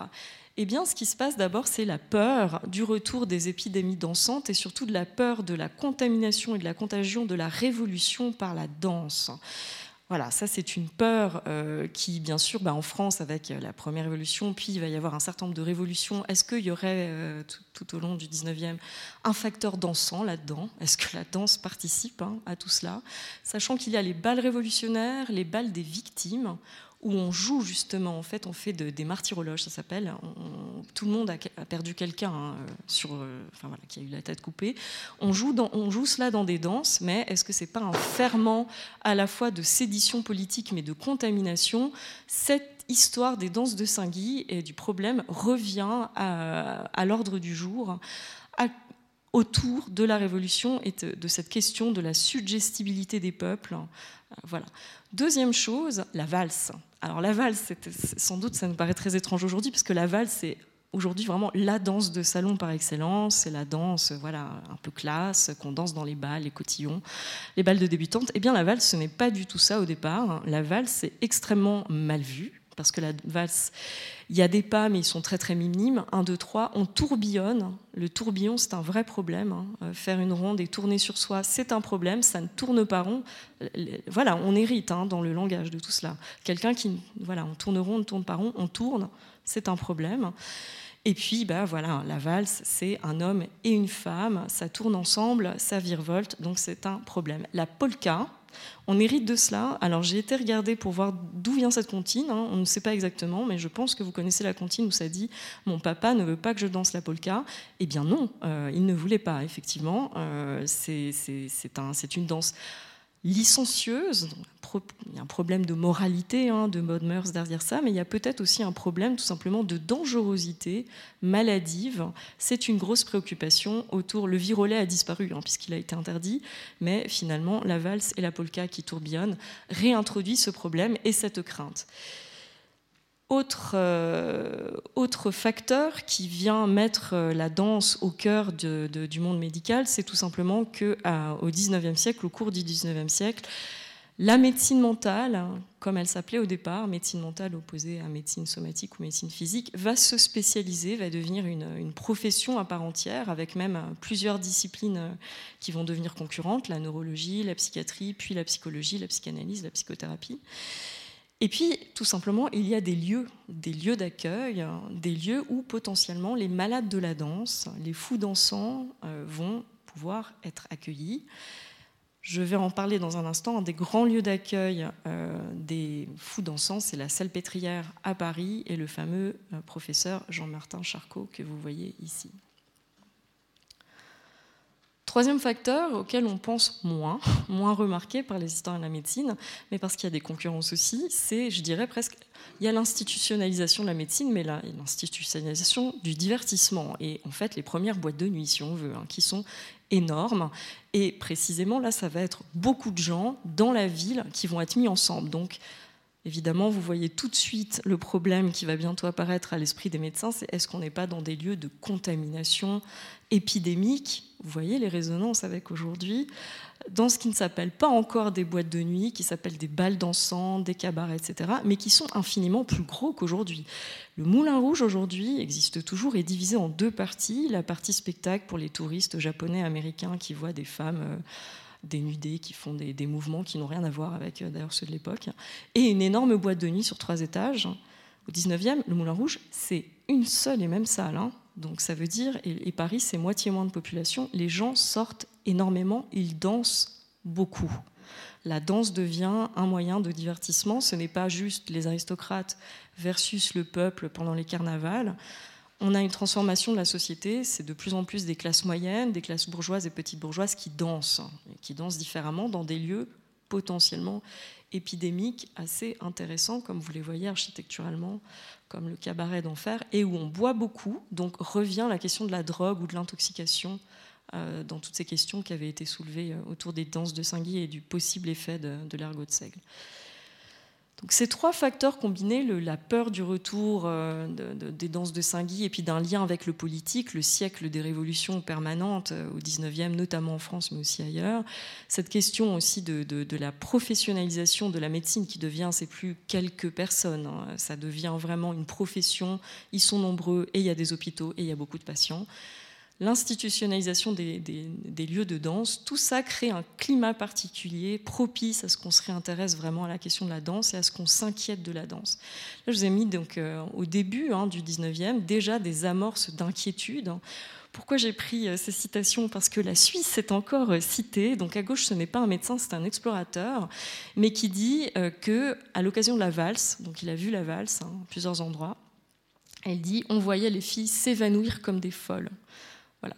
Eh bien, ce qui se passe d'abord, c'est la peur du retour des épidémies dansantes et surtout de la peur de la contamination et de la contagion de la révolution par la danse. Voilà, ça c'est une peur euh, qui, bien sûr, bah, en France, avec euh, la première révolution, puis il va y avoir un certain nombre de révolutions. Est-ce qu'il y aurait, euh, tout, au long du 19e, un facteur dansant là-dedans? Est-ce que la danse participe hein, à tout cela? Sachant qu'il y a les balles révolutionnaires, les balles des victimes, où on joue justement, en fait, on fait des martyrologes, ça s'appelle. Tout le monde a, perdu quelqu'un hein, euh, voilà, qui a eu la tête coupée. On joue, cela dans des danses, mais est-ce que c'est pas un ferment à la fois de sédition politique, mais de contamination? Cette histoire des danses de Saint-Guy et du problème revient à, l'ordre du jour. Autour de la révolution et de, cette question de la suggestibilité des peuples. Voilà. Deuxième chose, la valse. Alors la valse, sans doute, ça nous paraît très étrange aujourd'hui, parce que la valse, c'est aujourd'hui vraiment la danse de salon par excellence. C'est la danse, voilà, un peu classe, qu'on danse dans les balles, les cotillons, les balles de débutantes. Eh bien, la valse, ce n'est pas du tout ça au départ. La valse, c'est extrêmement mal vu parce que la valse, il y a des pas, mais ils sont très très minimes. Un, deux, trois, on tourbillonne. Le tourbillon, c'est un vrai problème. Hein. Euh, faire une ronde et tourner sur soi, c'est un problème. Ça ne tourne pas rond. Voilà, on hérite hein, dans le langage de tout cela. Quelqu'un qui, voilà, on tourne rond, on ne tourne pas rond, on tourne, c'est un problème. Et puis, bah, voilà, la valse, c'est un homme et une femme, ça tourne ensemble, ça virevolte, donc c'est un problème. La polka, on hérite de cela. Alors j'ai été regarder pour voir d'où vient cette comptine. Hein. On ne sait pas exactement, mais je pense que vous connaissez la comptine où ça dit mon papa ne veut pas que je danse la polka. Eh bien non, euh, il ne voulait pas. Effectivement, euh, c'est une danse licencieuse. Il y a un problème de moralité, hein, de mode mœurs derrière ça, mais il y a peut-être aussi un problème tout simplement de dangerosité maladive. C'est une grosse préoccupation autour. Le virolet a disparu hein, puisqu'il a été interdit, mais finalement la valse et la polka qui tourbillonnent réintroduisent ce problème et cette crainte. Autre, euh, autre, facteur qui vient mettre euh, la danse au cœur du monde médical, c'est tout simplement qu'au XIXe siècle, au cours du XIXe siècle, la médecine mentale, comme elle s'appelait au départ, médecine mentale opposée à médecine somatique ou médecine physique, va se spécialiser, va devenir une profession à part entière, avec même plusieurs disciplines qui vont devenir concurrentes, la neurologie, la psychiatrie, puis la psychologie, la psychanalyse, la psychothérapie. Et puis, tout simplement, il y a des lieux, des lieux d'accueil, des lieux où potentiellement les malades de la danse, les fous dansants euh, vont pouvoir être accueillis. Je vais en parler dans un instant. Un des grands lieux d'accueil euh, des fous dansants, c'est la Salpêtrière à Paris et le fameux euh, professeur Jean-Martin Charcot que vous voyez ici. Troisième facteur auquel on pense moins, <laughs> moins remarqué par les historiens de la médecine, mais parce qu'il y a des concurrences aussi, c'est, je dirais presque, il y a l'institutionnalisation de la médecine, mais là, l'institutionnalisation du divertissement. Et en fait, les premières boîtes de nuit, si on veut, hein, qui sont énormes. Et précisément, là, ça va être beaucoup de gens dans la ville qui vont être mis ensemble. Donc, Évidemment, vous voyez tout de suite le problème qui va bientôt apparaître à l'esprit des médecins, c'est est-ce qu'on n'est pas dans des lieux de contamination épidémique? Vous voyez les résonances avec aujourd'hui, dans ce qui ne s'appelle pas encore des boîtes de nuit, qui s'appellent des balles d'encens, des cabarets, etc., mais qui sont infiniment plus gros qu'aujourd'hui. Le Moulin Rouge aujourd'hui existe toujours et est divisé en deux parties. La partie spectacle pour les touristes japonais, américains qui voient des femmes... Euh, dénudés qui font des, mouvements qui n'ont rien à voir avec euh, d'ailleurs ceux de l'époque, et une énorme boîte de nuit sur trois étages. Au 19e, le Moulin Rouge, c'est une seule et même salle. Hein. Donc ça veut dire, et, Paris, c'est moitié moins de population, les gens sortent énormément, ils dansent beaucoup. La danse devient un moyen de divertissement, ce n'est pas juste les aristocrates versus le peuple pendant les carnavals on a une transformation de la société, c'est de plus en plus des classes moyennes, des classes bourgeoises et petites bourgeoises qui dansent, qui dansent différemment dans des lieux potentiellement épidémiques assez intéressants, comme vous les voyez architecturalement, comme le cabaret d'enfer, et où on boit beaucoup. Donc revient la question de la drogue ou de l'intoxication euh, dans toutes ces questions qui avaient été soulevées euh, autour des danses de Saint-Guy et du possible effet de, de l'ergot de seigle. Donc ces trois facteurs combinés, la peur du retour euh, des danses de Saint-Guy et puis d'un lien avec le politique, le siècle des révolutions permanentes euh, au 19e, notamment en France mais aussi ailleurs, cette question aussi de, la professionnalisation de la médecine qui devient, c'est plus quelques personnes, hein, ça devient vraiment une profession, ils sont nombreux et il y a des hôpitaux et il y a beaucoup de patients l'institutionnalisation des, lieux de danse, tout ça crée un climat particulier propice à ce qu'on se réintéresse vraiment à la question de la danse et à ce qu'on s'inquiète de la danse. Là, je vous ai mis donc, euh, au début hein, du 19e déjà des amorces d'inquiétude. Pourquoi j'ai pris euh, ces citations? Parce que la Suisse est encore euh, citée. Donc à gauche, ce n'est pas un médecin, c'est un explorateur, mais qui dit que à l'occasion de la valse, donc il a vu la valse hein, à plusieurs endroits, elle dit on voyait les filles s'évanouir comme des folles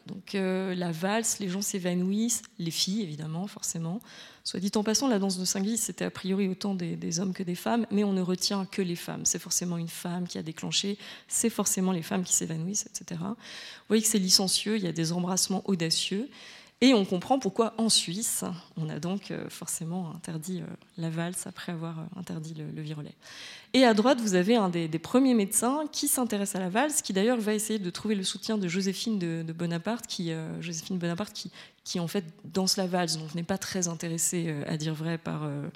donc euh, la valse, les gens s'évanouissent, les filles évidemment, forcément. Soit dit en passant, la danse de Saint-Guy, c'était a priori autant des, hommes que des femmes, mais on ne retient que les femmes. C'est forcément une femme qui a déclenché, c'est forcément les femmes qui s'évanouissent, etc. Vous voyez que c'est licencieux, il y a des embrassements audacieux. Et on comprend pourquoi en Suisse, on a donc euh, forcément interdit euh, la valse après avoir interdit le, le. Et à droite, vous avez un des, premiers médecins qui s'intéresse à la valse, qui d'ailleurs va essayer de trouver le soutien de Joséphine de, Bonaparte, qui, euh, Joséphine Bonaparte, qui, qui, en fait danse la valse, donc n'est pas très intéressé, euh, à dire vrai, par, euh,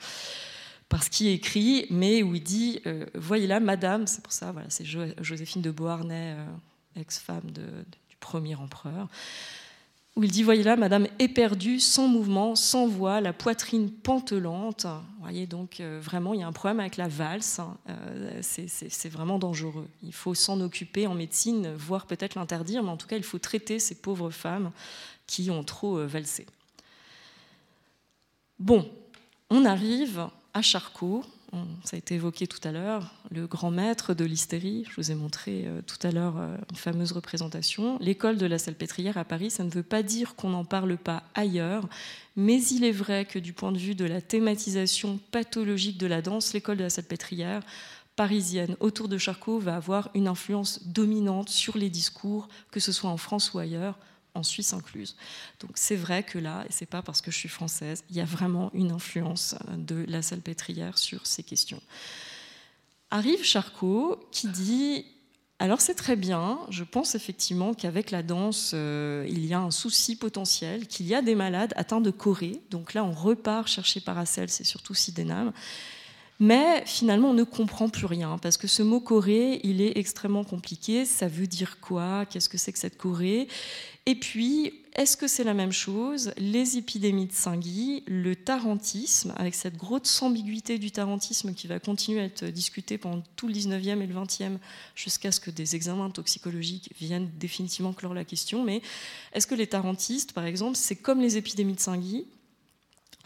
par ce qui est écrit, mais où il dit Voyez là, madame, c'est pour ça, voilà, c'est Joséphine de Beauharnais, ex-femme du premier empereur où il dit Voyez là, madame éperdue, sans mouvement, sans voix, la poitrine pantelante. Vous voyez, donc euh, vraiment, il y a un problème avec la valse. Hein. Euh, c'est vraiment dangereux. Il faut s'en occuper en médecine, voire peut-être l'interdire, mais en tout cas, il faut traiter ces pauvres femmes qui ont trop euh, valsé. Bon, on arrive à Charcot, ça a été évoqué tout à l'heure, le grand maître de l'hystérie. Je vous ai montré euh, tout à l'heure euh, une fameuse représentation. L'école de la Salpêtrière à Paris, ça ne veut pas dire qu'on n'en parle pas ailleurs, mais il est vrai que du point de vue de la thématisation pathologique de la danse, l'école de la Salpêtrière parisienne autour de Charcot va avoir une influence dominante sur les discours, que ce soit en France ou ailleurs, en Suisse incluse. Donc c'est vrai que là, et c'est pas parce que je suis française, il y a vraiment une influence euh, de la salpêtrière sur ces questions. Arrive Charcot qui dit alors c'est très bien, je pense effectivement qu'avec la danse, euh, il y a un souci potentiel, qu'il y a des malades atteints de chorée. Donc là, on repart chercher Paracels et surtout Sidenham. Mais finalement, on ne comprend plus rien, parce que ce mot Corée, il est extrêmement compliqué. Ça veut dire quoi? Qu'est-ce que c'est que cette Corée Et puis, est-ce que c'est la même chose Les épidémies de Saint-Guy, le tarantisme, avec cette grosse ambiguïté du tarantisme qui va continuer à être discutée pendant tout le 19e et le 20e, jusqu'à ce que des examens toxicologiques viennent définitivement clore la question. Mais est-ce que les tarantistes, par exemple, c'est comme les épidémies de Saint-Guy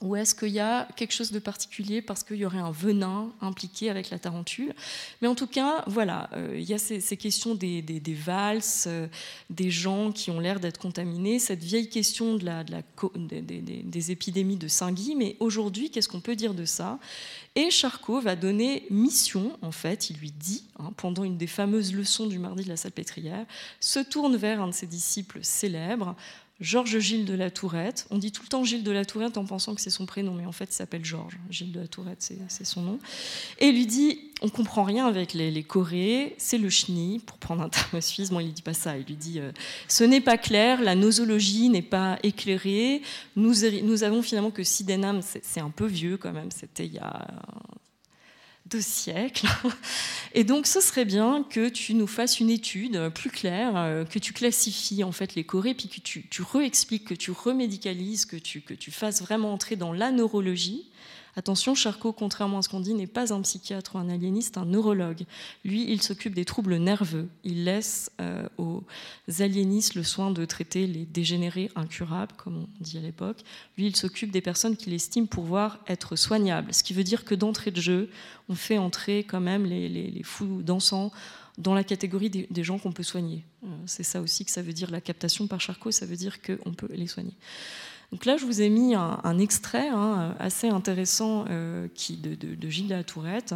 ou est-ce qu'il y a quelque chose de particulier parce qu'il y aurait un venin impliqué avec la tarentule? Mais en tout cas, voilà, euh, il y a ces, questions des, valses, euh, des gens qui ont l'air d'être contaminés, cette vieille question de la, des, épidémies de Saint-Guy. Mais aujourd'hui, qu'est-ce qu'on peut dire de ça? Et Charcot va donner mission, en fait, il lui dit, hein, pendant une des fameuses leçons du mardi de la Salpêtrière, se tourne vers un de ses disciples célèbres, Georges Gilles de la Tourette. On dit tout le temps Gilles de la Tourette en pensant que c'est son prénom, mais en fait il s'appelle Georges. Gilles de la Tourette, c'est son nom. Et lui dit On comprend rien avec les, les c'est le chenille, pour prendre un terme suisse. Bon, il ne dit pas ça. Il lui dit euh, Ce n'est pas clair, la nosologie n'est pas éclairée. Nous, nous avons finalement que Sydenham, c'est un peu vieux quand même, c'était il y a deux siècles. Et donc, ce serait bien que tu nous fasses une étude plus claire, euh, que tu classifies en fait les chorés, puis que tu, tu re-expliques, que tu remédicalises, que tu, que tu fasses vraiment entrer dans la neurologie Attention, Charcot, contrairement à ce qu'on dit, n'est pas un psychiatre ou un aliéniste, un neurologue. Lui, il s'occupe des troubles nerveux. Il laisse euh, aux aliénistes le soin de traiter les dégénérés incurables, comme on dit à l'époque. Lui, il s'occupe des personnes qu'il estime pouvoir être soignables. Ce qui veut dire que d'entrée de jeu, on fait entrer quand même les, fous dansants dans la catégorie des, des gens qu'on peut soigner. Euh, c'est ça aussi que ça veut dire la captation par Charcot, ça veut dire qu'on peut les soigner. Donc là, je vous ai mis un, extrait hein, assez intéressant euh, qui, de, Gilles de la Tourette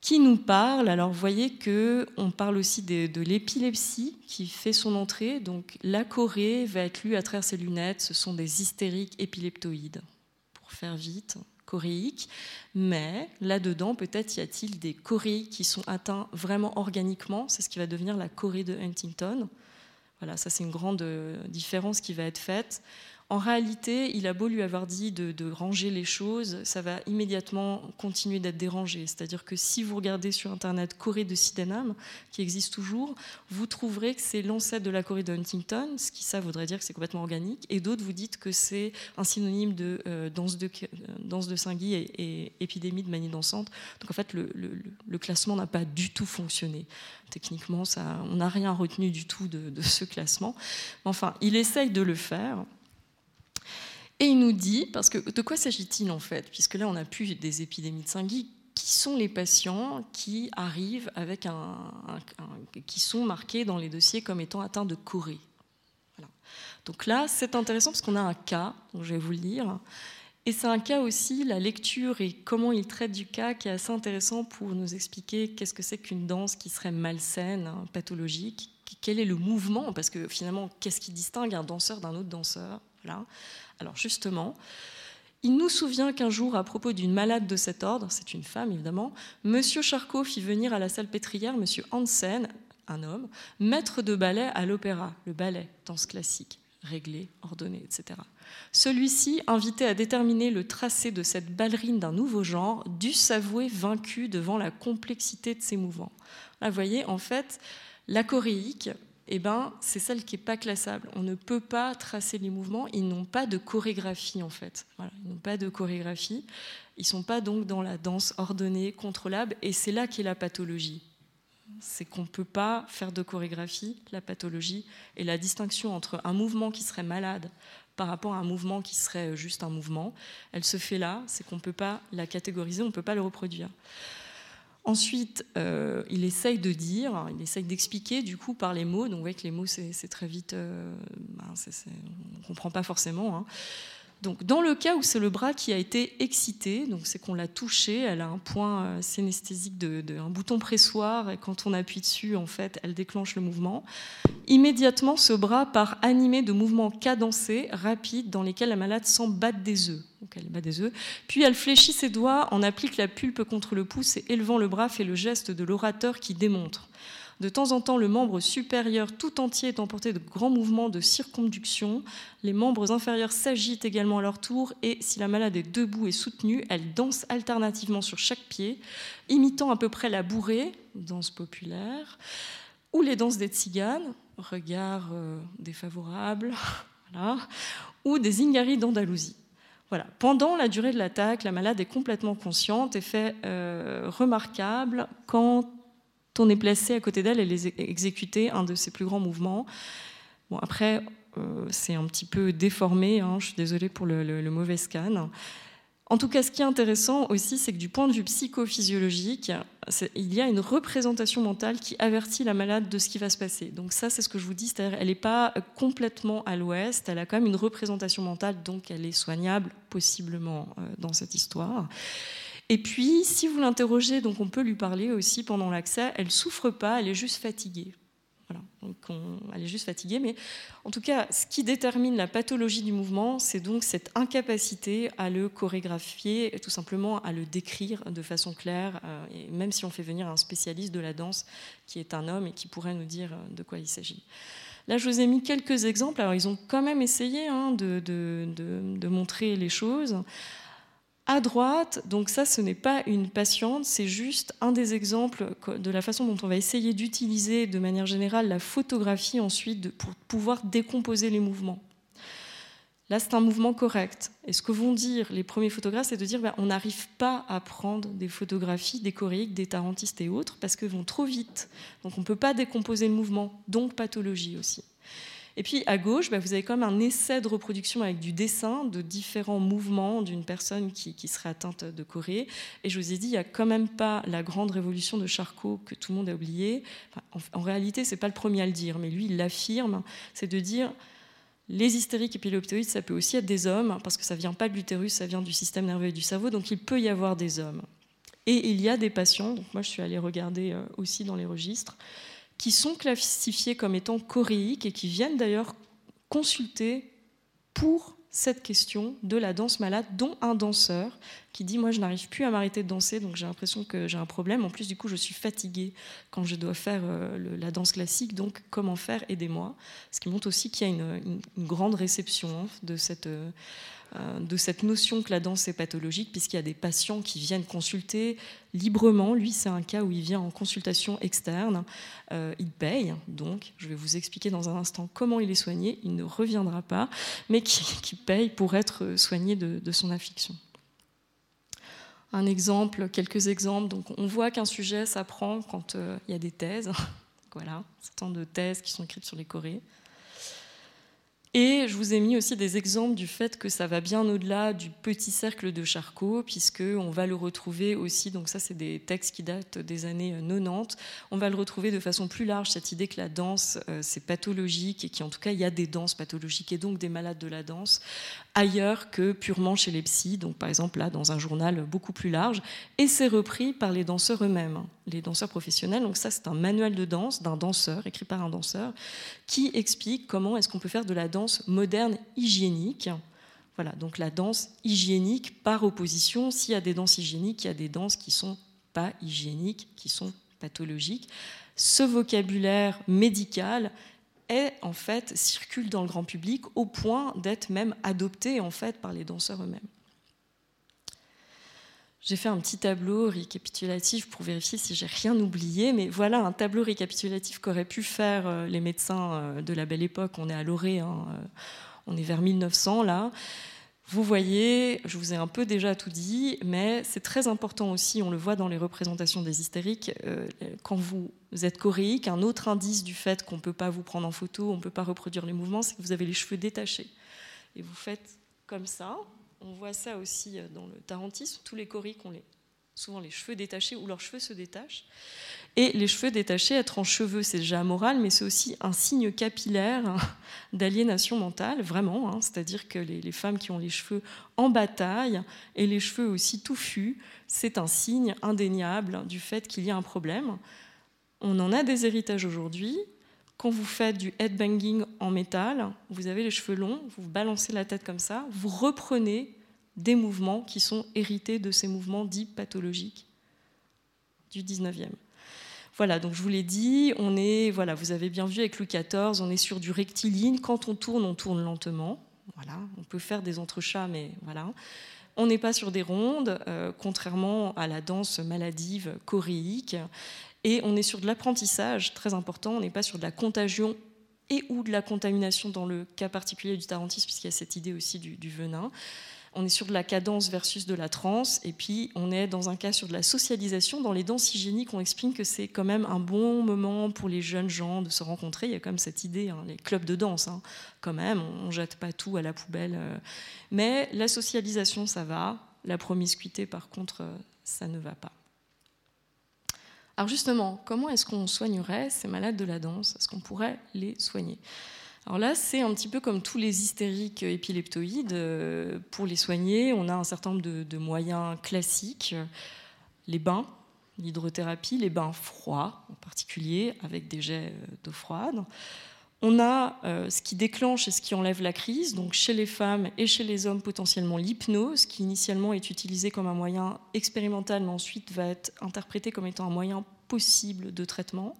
qui nous parle. Alors, vous voyez qu'on parle aussi de, l'épilepsie qui fait son entrée. Donc, la chorée va être lue à travers ses lunettes. Ce sont des hystériques épileptoïdes, pour faire vite, choréiques. Mais là-dedans, peut-être y a-t-il des choréiques qui sont atteints vraiment organiquement. C'est ce qui va devenir la chorée de Huntington. Voilà, ça c'est une grande euh, différence qui va être faite. En réalité, il a beau lui avoir dit de, ranger les choses, ça va immédiatement continuer d'être dérangé. C'est-à-dire que si vous regardez sur Internet Corée de Sydenham, qui existe toujours, vous trouverez que c'est l'ancêtre de la Corée de Huntington, ce qui ça voudrait dire que c'est complètement organique, et d'autres vous dites que c'est un synonyme de, euh, danse de danse de Saint-Guy et, épidémie de manie dansante. Donc en fait, le, classement n'a pas du tout fonctionné. Techniquement, on n'a rien retenu du tout de, de ce classement. Enfin, il essaye de le faire. Et il nous dit, parce que de quoi s'agit-il en fait? Puisque là, on a plus des épidémies de Saint-Guy. Qui sont les patients qui arrivent avec un, qui sont marqués dans les dossiers comme étant atteints de chorée Donc là, c'est intéressant parce qu'on a un cas, donc je vais vous le lire. Et c'est un cas aussi, la lecture et comment il traite du cas, qui est assez intéressant pour nous expliquer qu'est-ce que c'est qu'une danse qui serait malsaine, hein, pathologique, quel est le mouvement, parce que finalement, qu'est-ce qui distingue un danseur d'un autre danseur? Voilà. Alors justement, il nous souvient qu'un jour, à propos d'une malade de cet ordre, c'est une femme évidemment, Monsieur Charcot fit venir à la salle pétrière Monsieur Hansen, un homme, maître de ballet à l'opéra, le ballet, danse classique, réglé, ordonné, etc. Celui-ci, invité à déterminer le tracé de cette ballerine d'un nouveau genre, dut s'avouer vaincu devant la complexité de ses mouvements. Là, vous voyez, en fait, la choréique, eh ben, c'est celle qui n'est pas classable. On ne peut pas tracer les mouvements, ils n'ont pas de chorégraphie en fait. ils n'ont pas de chorégraphie, ils ne sont pas donc dans la danse ordonnée, contrôlable, et c'est là qu'est la pathologie. C'est qu'on ne peut pas faire de chorégraphie, la pathologie, et la distinction entre un mouvement qui serait malade par rapport à un mouvement qui serait juste un mouvement, elle se fait là, c'est qu'on ne peut pas la catégoriser, on ne peut pas le reproduire. Ensuite, euh, il essaye de dire, il essaye d'expliquer du coup par les mots. Donc, vous voyez que les mots, c'est très vite, euh, ben, on ne comprend pas forcément. Hein. Donc, dans le cas où c'est le bras qui a été excité, donc c'est qu'on l'a touché, elle a un point euh, synesthésique de, un bouton pressoir, et quand on appuie dessus, en fait, elle déclenche le mouvement. Immédiatement, ce bras part animé de mouvements cadencés, rapides, dans lesquels la malade sent battre des œufs. Bat des œufs. Puis elle fléchit ses doigts, en applique la pulpe contre le pouce et élevant le bras fait le geste de l'orateur qui démontre. De temps en temps, le membre supérieur tout entier est emporté de grands mouvements de circonduction. Les membres inférieurs s'agitent également à leur tour et si la malade est debout et soutenue, elle danse alternativement sur chaque pied, imitant à peu près la bourrée, danse populaire, ou les danses des tziganes, regard euh, défavorable, <laughs> ou des ingaris d'Andalousie. Voilà. Pendant la durée de l'attaque, la malade est complètement consciente et fait euh, remarquable quand on est placé à côté d'elle, elle est exécuté un de ses plus grands mouvements. Bon, après, c'est un petit peu déformé, hein, je suis désolée pour le, mauvais scan. En tout cas, ce qui est intéressant aussi, c'est que du point de vue psychophysiologique, il y a une représentation mentale qui avertit la malade de ce qui va se passer. Donc ça, c'est ce que je vous dis, c'est-à-dire elle n'est pas complètement à l'ouest, elle a quand même une représentation mentale, donc elle est soignable possiblement dans cette histoire. Et puis, si vous l'interrogez, donc on peut lui parler aussi pendant l'accès, elle souffre pas, elle est juste fatiguée. Voilà, elle est juste fatiguée, mais en tout cas, ce qui détermine la pathologie du mouvement, c'est donc cette incapacité à le chorégraphier, tout simplement à le décrire de façon claire, euh, et même si on fait venir un spécialiste de la danse qui est un homme et qui pourrait nous dire euh, de quoi il s'agit. Là, je vous ai mis quelques exemples. Alors, ils ont quand même essayé hein, de, montrer les choses. À droite, donc ça, ce n'est pas une patiente, c'est juste un des exemples de la façon dont on va essayer d'utiliser de manière générale la photographie ensuite pour pouvoir décomposer les mouvements. Là, c'est un mouvement correct. Et ce que vont dire les premiers photographes, c'est de dire ben, on n'arrive pas à prendre des photographies des choréiques, des tarantistes et autres, parce qu'elles vont trop vite. Donc on ne peut pas décomposer le mouvement, donc pathologie aussi. Et puis à gauche, bah, vous avez comme un essai de reproduction avec du dessin de différents mouvements d'une personne qui, serait atteinte de Corée. Et je vous ai dit, il n'y a quand même pas la grande révolution de Charcot que tout le monde a oublié. en, réalité, ce n'est pas le premier à le dire, mais lui, il l'affirme. C'est de dire les hystériques épileptoïdes, ça peut aussi être des hommes, parce que ça ne vient pas de l'utérus, ça vient du système nerveux et du cerveau, donc il peut y avoir des hommes. Et il y a des patients, donc moi je suis allée regarder euh, aussi dans les registres, qui sont classifiés comme étant choréiques et qui viennent d'ailleurs consulter pour cette question de la danse malade, dont un danseur qui dit Moi, je n'arrive plus à m'arrêter de danser, donc j'ai l'impression que j'ai un problème. En plus, du coup, je suis fatiguée quand je dois faire euh, la danse classique, donc comment faire? Aidez-moi. Ce qui montre aussi qu'il y a une, grande réception de cette. Euh, de cette notion que la danse est pathologique, puisqu'il y a des patients qui viennent consulter librement. Lui, c'est un cas où il vient en consultation externe. Euh, il paye, donc je vais vous expliquer dans un instant comment il est soigné. Il ne reviendra pas, mais qui, paye pour être soigné de, son affliction. Un exemple, quelques exemples. Donc, on voit qu'un sujet s'apprend quand euh, il y a des thèses. <laughs> voilà, un certain nombre de thèses qui sont écrites sur les chorés. Et je vous ai mis aussi des exemples du fait que ça va bien au-delà du petit cercle de Charcot, puisqu'on va le retrouver aussi, donc ça c'est des textes qui datent des années 90, on va le retrouver de façon plus large, cette idée que la danse euh, c'est pathologique et qu'en tout cas il y a des danses pathologiques et donc des malades de la danse ailleurs que purement chez les psys, donc par exemple là dans un journal beaucoup plus large, et c'est repris par les danseurs eux-mêmes, les danseurs professionnels, donc ça c'est un manuel de danse d'un danseur, écrit par un danseur, qui explique comment est-ce qu'on peut faire de la danse moderne hygiénique. Voilà, donc la danse hygiénique par opposition, s'il y a des danses hygiéniques, il y a des danses qui sont pas hygiéniques, qui sont pathologiques. Ce vocabulaire médical est en fait circule dans le grand public au point d'être même adopté en fait par les danseurs eux-mêmes. J'ai fait un petit tableau récapitulatif pour vérifier si j'ai rien oublié, mais voilà un tableau récapitulatif qu'auraient pu faire euh, les médecins euh, de la belle époque. On est à Loré, hein, euh, on est vers 1900 là. Vous voyez, je vous ai un peu déjà tout dit, mais c'est très important aussi, on le voit dans les représentations des hystériques, quand vous êtes choréique, un autre indice du fait qu'on ne peut pas vous prendre en photo, on ne peut pas reproduire les mouvements, c'est que vous avez les cheveux détachés. Et vous faites comme ça, on voit ça aussi euh, dans le tarantisme. Tous les choriques ont les, souvent les cheveux détachés ou leurs cheveux se détachent. Et les cheveux détachés, être en cheveux, c'est déjà amoral, mais c'est aussi un signe capillaire <laughs> d'aliénation mentale, vraiment. Hein. C'est-à-dire que les, femmes qui ont les cheveux en bataille et les cheveux aussi touffus, c'est un signe indéniable du fait qu'il y a un problème. On en a des héritages aujourd'hui. Quand vous faites du headbanging en métal, vous avez les cheveux longs, vous balancez la tête comme ça, vous reprenez des mouvements qui sont hérités de ces mouvements dits pathologiques du 19e. Voilà, donc je vous l'ai dit, on est, voilà, vous avez bien vu avec Louis XIV, on est sur du rectiligne. Quand on tourne, on tourne lentement. Voilà, on peut faire des entrechats, mais voilà. On n'est pas sur des rondes, euh, contrairement à la danse maladive choréique. Et on est sur de l'apprentissage, très important, on n'est pas sur de la contagion et ou de la contamination dans le cas particulier du tarantisme, puisqu'il y a cette idée aussi du, venin. On est sur de la cadence versus de la transe, et puis on est dans un cas sur de la socialisation. Dans les danses hygiéniques, on explique que c'est quand même un bon moment pour les jeunes gens de se rencontrer. Il y a quand même cette idée, hein, les clubs de danse, hein, quand même, on ne jette pas tout à la poubelle. Euh. Mais la socialisation, ça va. La promiscuité, par contre, euh, ça ne va pas. Alors justement, comment est-ce qu'on soignerait ces malades de la danse? Est-ce qu'on pourrait les soigner? Alors là, c'est un petit peu comme tous les hystériques épileptoïdes. Euh, pour les soigner, on a un certain nombre de, moyens classiques. Les bains, l'hydrothérapie, les bains froids en particulier, avec des jets euh, d'eau froide. On a euh, ce qui déclenche et ce qui enlève la crise, donc chez les femmes et chez les hommes potentiellement l'hypnose, qui initialement est utilisé comme un moyen expérimental, mais ensuite va être interprété comme étant un moyen possible de traitement.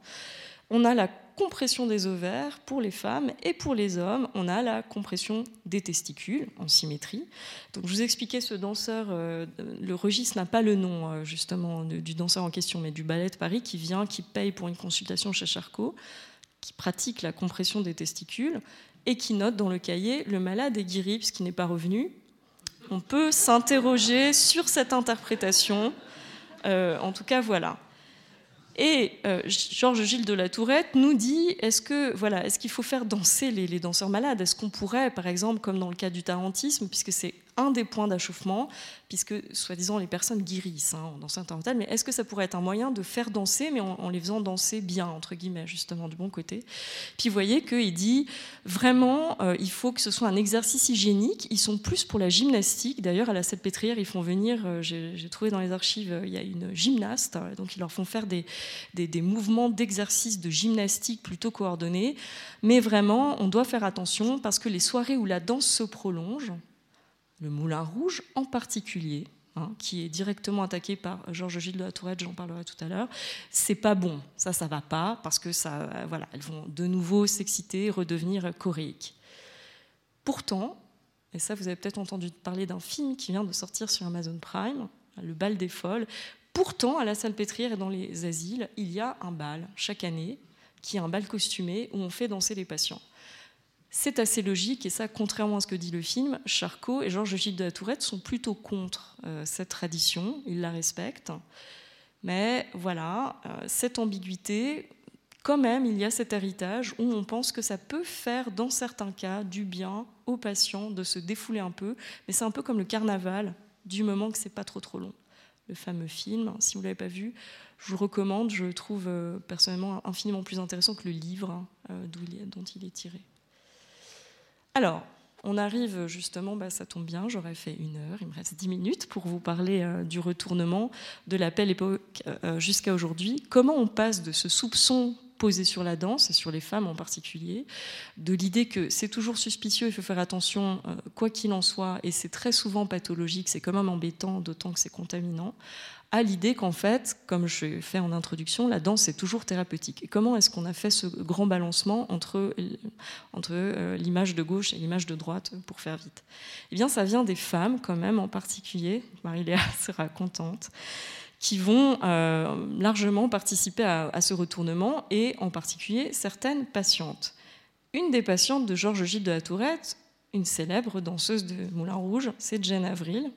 On a la compression des ovaires pour les femmes et pour les hommes, on a la compression des testicules en symétrie. Donc je vous expliquais ce danseur, euh, le registre n'a pas le nom euh, justement du danseur en question, mais du ballet de Paris qui vient, qui paye pour une consultation chez Charcot, qui pratique la compression des testicules et qui note dans le cahier le malade est guéri puisqu'il n'est pas revenu. On peut s'interroger sur cette interprétation. Euh, en tout cas, voilà. Et euh, Georges Gilles de la Tourette nous dit est-ce que voilà, est-ce qu'il faut faire danser les, les danseurs malades? Est-ce qu'on pourrait, par exemple, comme dans le cas du tarantisme, puisque c'est un des points d'achoppement, puisque soi-disant les personnes guérissent hein, en danse intermentale, mais est-ce que ça pourrait être un moyen de faire danser, mais en, les faisant danser bien, entre guillemets, justement, du bon côté? Puis vous voyez qu'il dit vraiment, euh, il faut que ce soit un exercice hygiénique. Ils sont plus pour la gymnastique. D'ailleurs, à la Salpêtrière, ils font venir, euh, j'ai trouvé dans les archives, euh, il y a une gymnaste, donc ils leur font faire des, des, des mouvements d'exercice de gymnastique plutôt coordonnés. Mais vraiment, on doit faire attention parce que les soirées où la danse se prolonge, le Moulin Rouge en particulier, hein, qui est directement attaqué par Georges Gilles de la Tourette, j'en parlerai tout à l'heure, c'est pas bon. Ça, ça va pas parce que ça, voilà, elles vont de nouveau s'exciter, redevenir choréiques. Pourtant, et ça, vous avez peut-être entendu parler d'un film qui vient de sortir sur Amazon Prime, Le bal des folles. Pourtant, à la Salpêtrière et dans les asiles, il y a un bal chaque année qui est un bal costumé où on fait danser les patients. C'est assez logique, et ça, contrairement à ce que dit le film, Charcot et Georges Gilles de la Tourette sont plutôt contre euh, cette tradition, ils la respectent. Mais voilà, euh, cette ambiguïté, quand même, il y a cet héritage où on pense que ça peut faire, dans certains cas, du bien aux patients de se défouler un peu, mais c'est un peu comme le carnaval, du moment que c'est pas trop trop long. Le fameux film, si vous l'avez pas vu, je vous recommande, je le trouve euh, personnellement infiniment plus intéressant que le livre hein, dont il est tiré. Alors, on arrive justement, bah, ça tombe bien, j'aurais fait une heure, il me reste dix minutes pour vous parler euh, du retournement de la belle époque euh, jusqu'à aujourd'hui. Comment on passe de ce soupçon posé sur la danse, et sur les femmes en particulier, de l'idée que c'est toujours suspicieux, il faut faire attention, euh, quoi qu'il en soit, et c'est très souvent pathologique, c'est quand même embêtant, d'autant que c'est contaminant, à l'idée qu'en fait, comme je fais en introduction, la danse est toujours thérapeutique. Et comment est-ce qu'on a fait ce grand balancement entre, entre euh, l'image de gauche et l'image de droite, pour faire vite? Eh bien, ça vient des femmes, quand même, en particulier, Marie-Léa <laughs> sera contente, qui vont euh, largement participer à, à, ce retournement, et en particulier certaines patientes. Une des patientes de Georges Gilles de la Tourette, une célèbre danseuse de Moulin Rouge, c'est Jane Avril,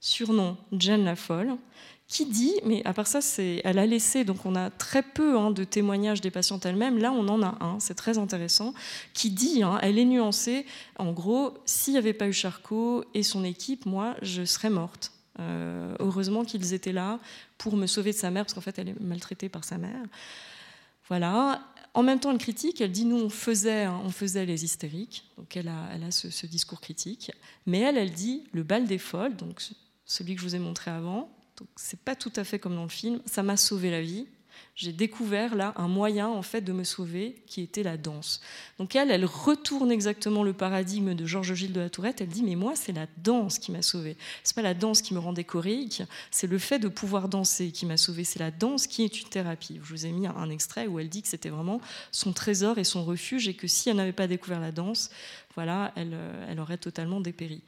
surnom Jane la Folle, qui dit, mais à part ça, c'est, elle a laissé, donc on a très peu hein, de témoignages des patientes elles-mêmes, là on en a un, c'est très intéressant, qui dit, hein, elle est nuancée, en gros, s'il n'y avait pas eu Charcot et son équipe, moi, je serais morte. Euh, heureusement qu'ils étaient là pour me sauver de sa mère, parce qu'en fait, elle est maltraitée par sa mère. Voilà. En même temps, elle critique, elle dit nous, on faisait, hein, on faisait les hystériques, donc elle a, ce, ce, discours critique, mais elle, elle dit le bal des folles, donc celui que je vous ai montré avant, donc c'est pas tout à fait comme dans le film. Ça m'a sauvé la vie. J'ai découvert là un moyen en fait de me sauver qui était la danse. Donc elle, elle retourne exactement le paradigme de Georges Gilles de la Tourette. Elle dit mais moi c'est la danse qui m'a sauvé. C'est pas la danse qui me rendait choréique, c'est le fait de pouvoir danser qui m'a sauvé. C'est la danse qui est une thérapie. Je vous ai mis un extrait où elle dit que c'était vraiment son trésor et son refuge et que si elle n'avait pas découvert la danse, voilà, elle, euh, elle aurait totalement dépéri.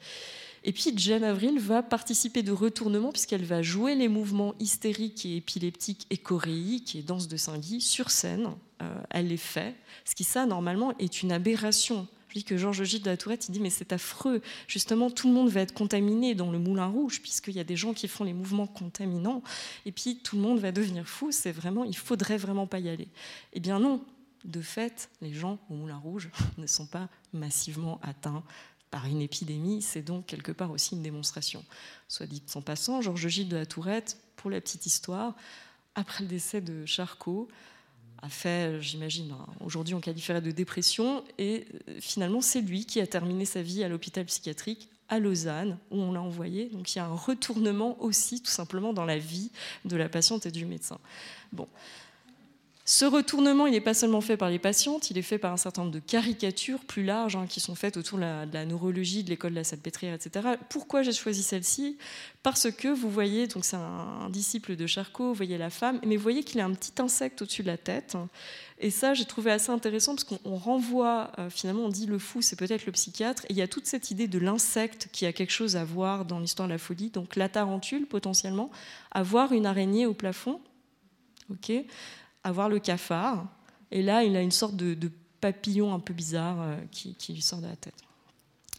Et puis Jeanne Avril va participer de retournement puisqu'elle va jouer les mouvements hystériques et épileptiques et choréiques et danse de Saint-Guy sur scène. Euh, elle les fait, ce qui ça normalement est une aberration. public que Georges Gilles de la Tourette, il dit mais c'est affreux, justement tout le monde va être contaminé dans le moulin rouge puisqu'il y a des gens qui font les mouvements contaminants et puis tout le monde va devenir fou, c'est vraiment, il faudrait vraiment pas y aller. Eh bien non, de fait, les gens au moulin rouge <laughs> ne sont pas massivement atteints par une épidémie, c'est donc quelque part aussi une démonstration. Soit dit en passant, Georges Gilles de la Tourette, pour la petite histoire, après le décès de Charcot, a fait, j'imagine, aujourd'hui on qualifierait de dépression, et euh, finalement c'est lui qui a terminé sa vie à l'hôpital psychiatrique à Lausanne, où on l'a envoyé. Donc il y a un retournement aussi, tout simplement, dans la vie de la patiente et du médecin. Bon. Ce retournement, il n'est pas seulement fait par les patientes, il est fait par un certain nombre de caricatures plus larges hein, qui sont faites autour de la, neurologie, de l'école de la Salpêtrière, etc. Pourquoi j'ai choisi celle-ci? Parce que vous voyez, donc c'est un, disciple de Charcot, vous voyez la femme, mais vous voyez qu'il a un petit insecte au-dessus de la tête. Et ça, j'ai trouvé assez intéressant parce qu'on renvoie, euh, finalement, on dit le fou, c'est peut-être le psychiatre. Et il y a toute cette idée de l'insecte qui a quelque chose à voir dans l'histoire de la folie. Donc la tarentule, potentiellement, avoir une araignée au plafond. ok? Avoir le cafard. Et là, il a une sorte de, papillon un peu bizarre euh, qui, lui sort de la tête.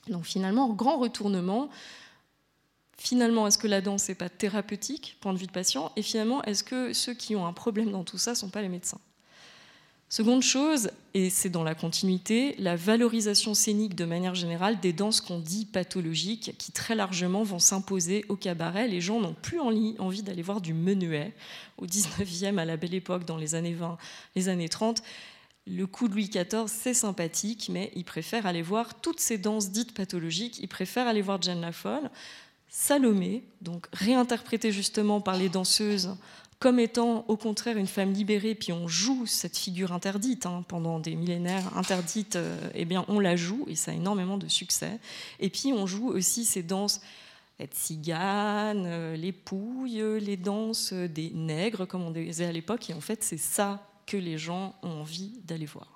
Donc finalement, grand retournement. Finalement, est-ce que la danse n'est pas thérapeutique, point de vue de patient? Et finalement, est-ce que ceux qui ont un problème dans tout ça ne sont pas les médecins? Seconde chose, et c'est dans la continuité, la valorisation scénique de manière générale des danses qu'on dit pathologiques, qui très largement vont s'imposer au cabaret. Les gens n'ont plus envie d'aller voir du menuet au 19e, à la belle époque, dans les années 20, les années 30. Le coup de Louis XIV, c'est sympathique, mais ils préfèrent aller voir toutes ces danses dites pathologiques. Ils préfèrent aller voir Jeanne la Folle, Salomé, donc réinterprétée justement par les danseuses comme étant au contraire une femme libérée, puis on joue cette figure interdite hein, pendant des millénaires, interdite, euh, eh bien on la joue et ça a énormément de succès. Et puis on joue aussi ces danses être cigane, euh, les pouilles, les danses des nègres, comme on disait à l'époque, et en fait c'est ça que les gens ont envie d'aller voir.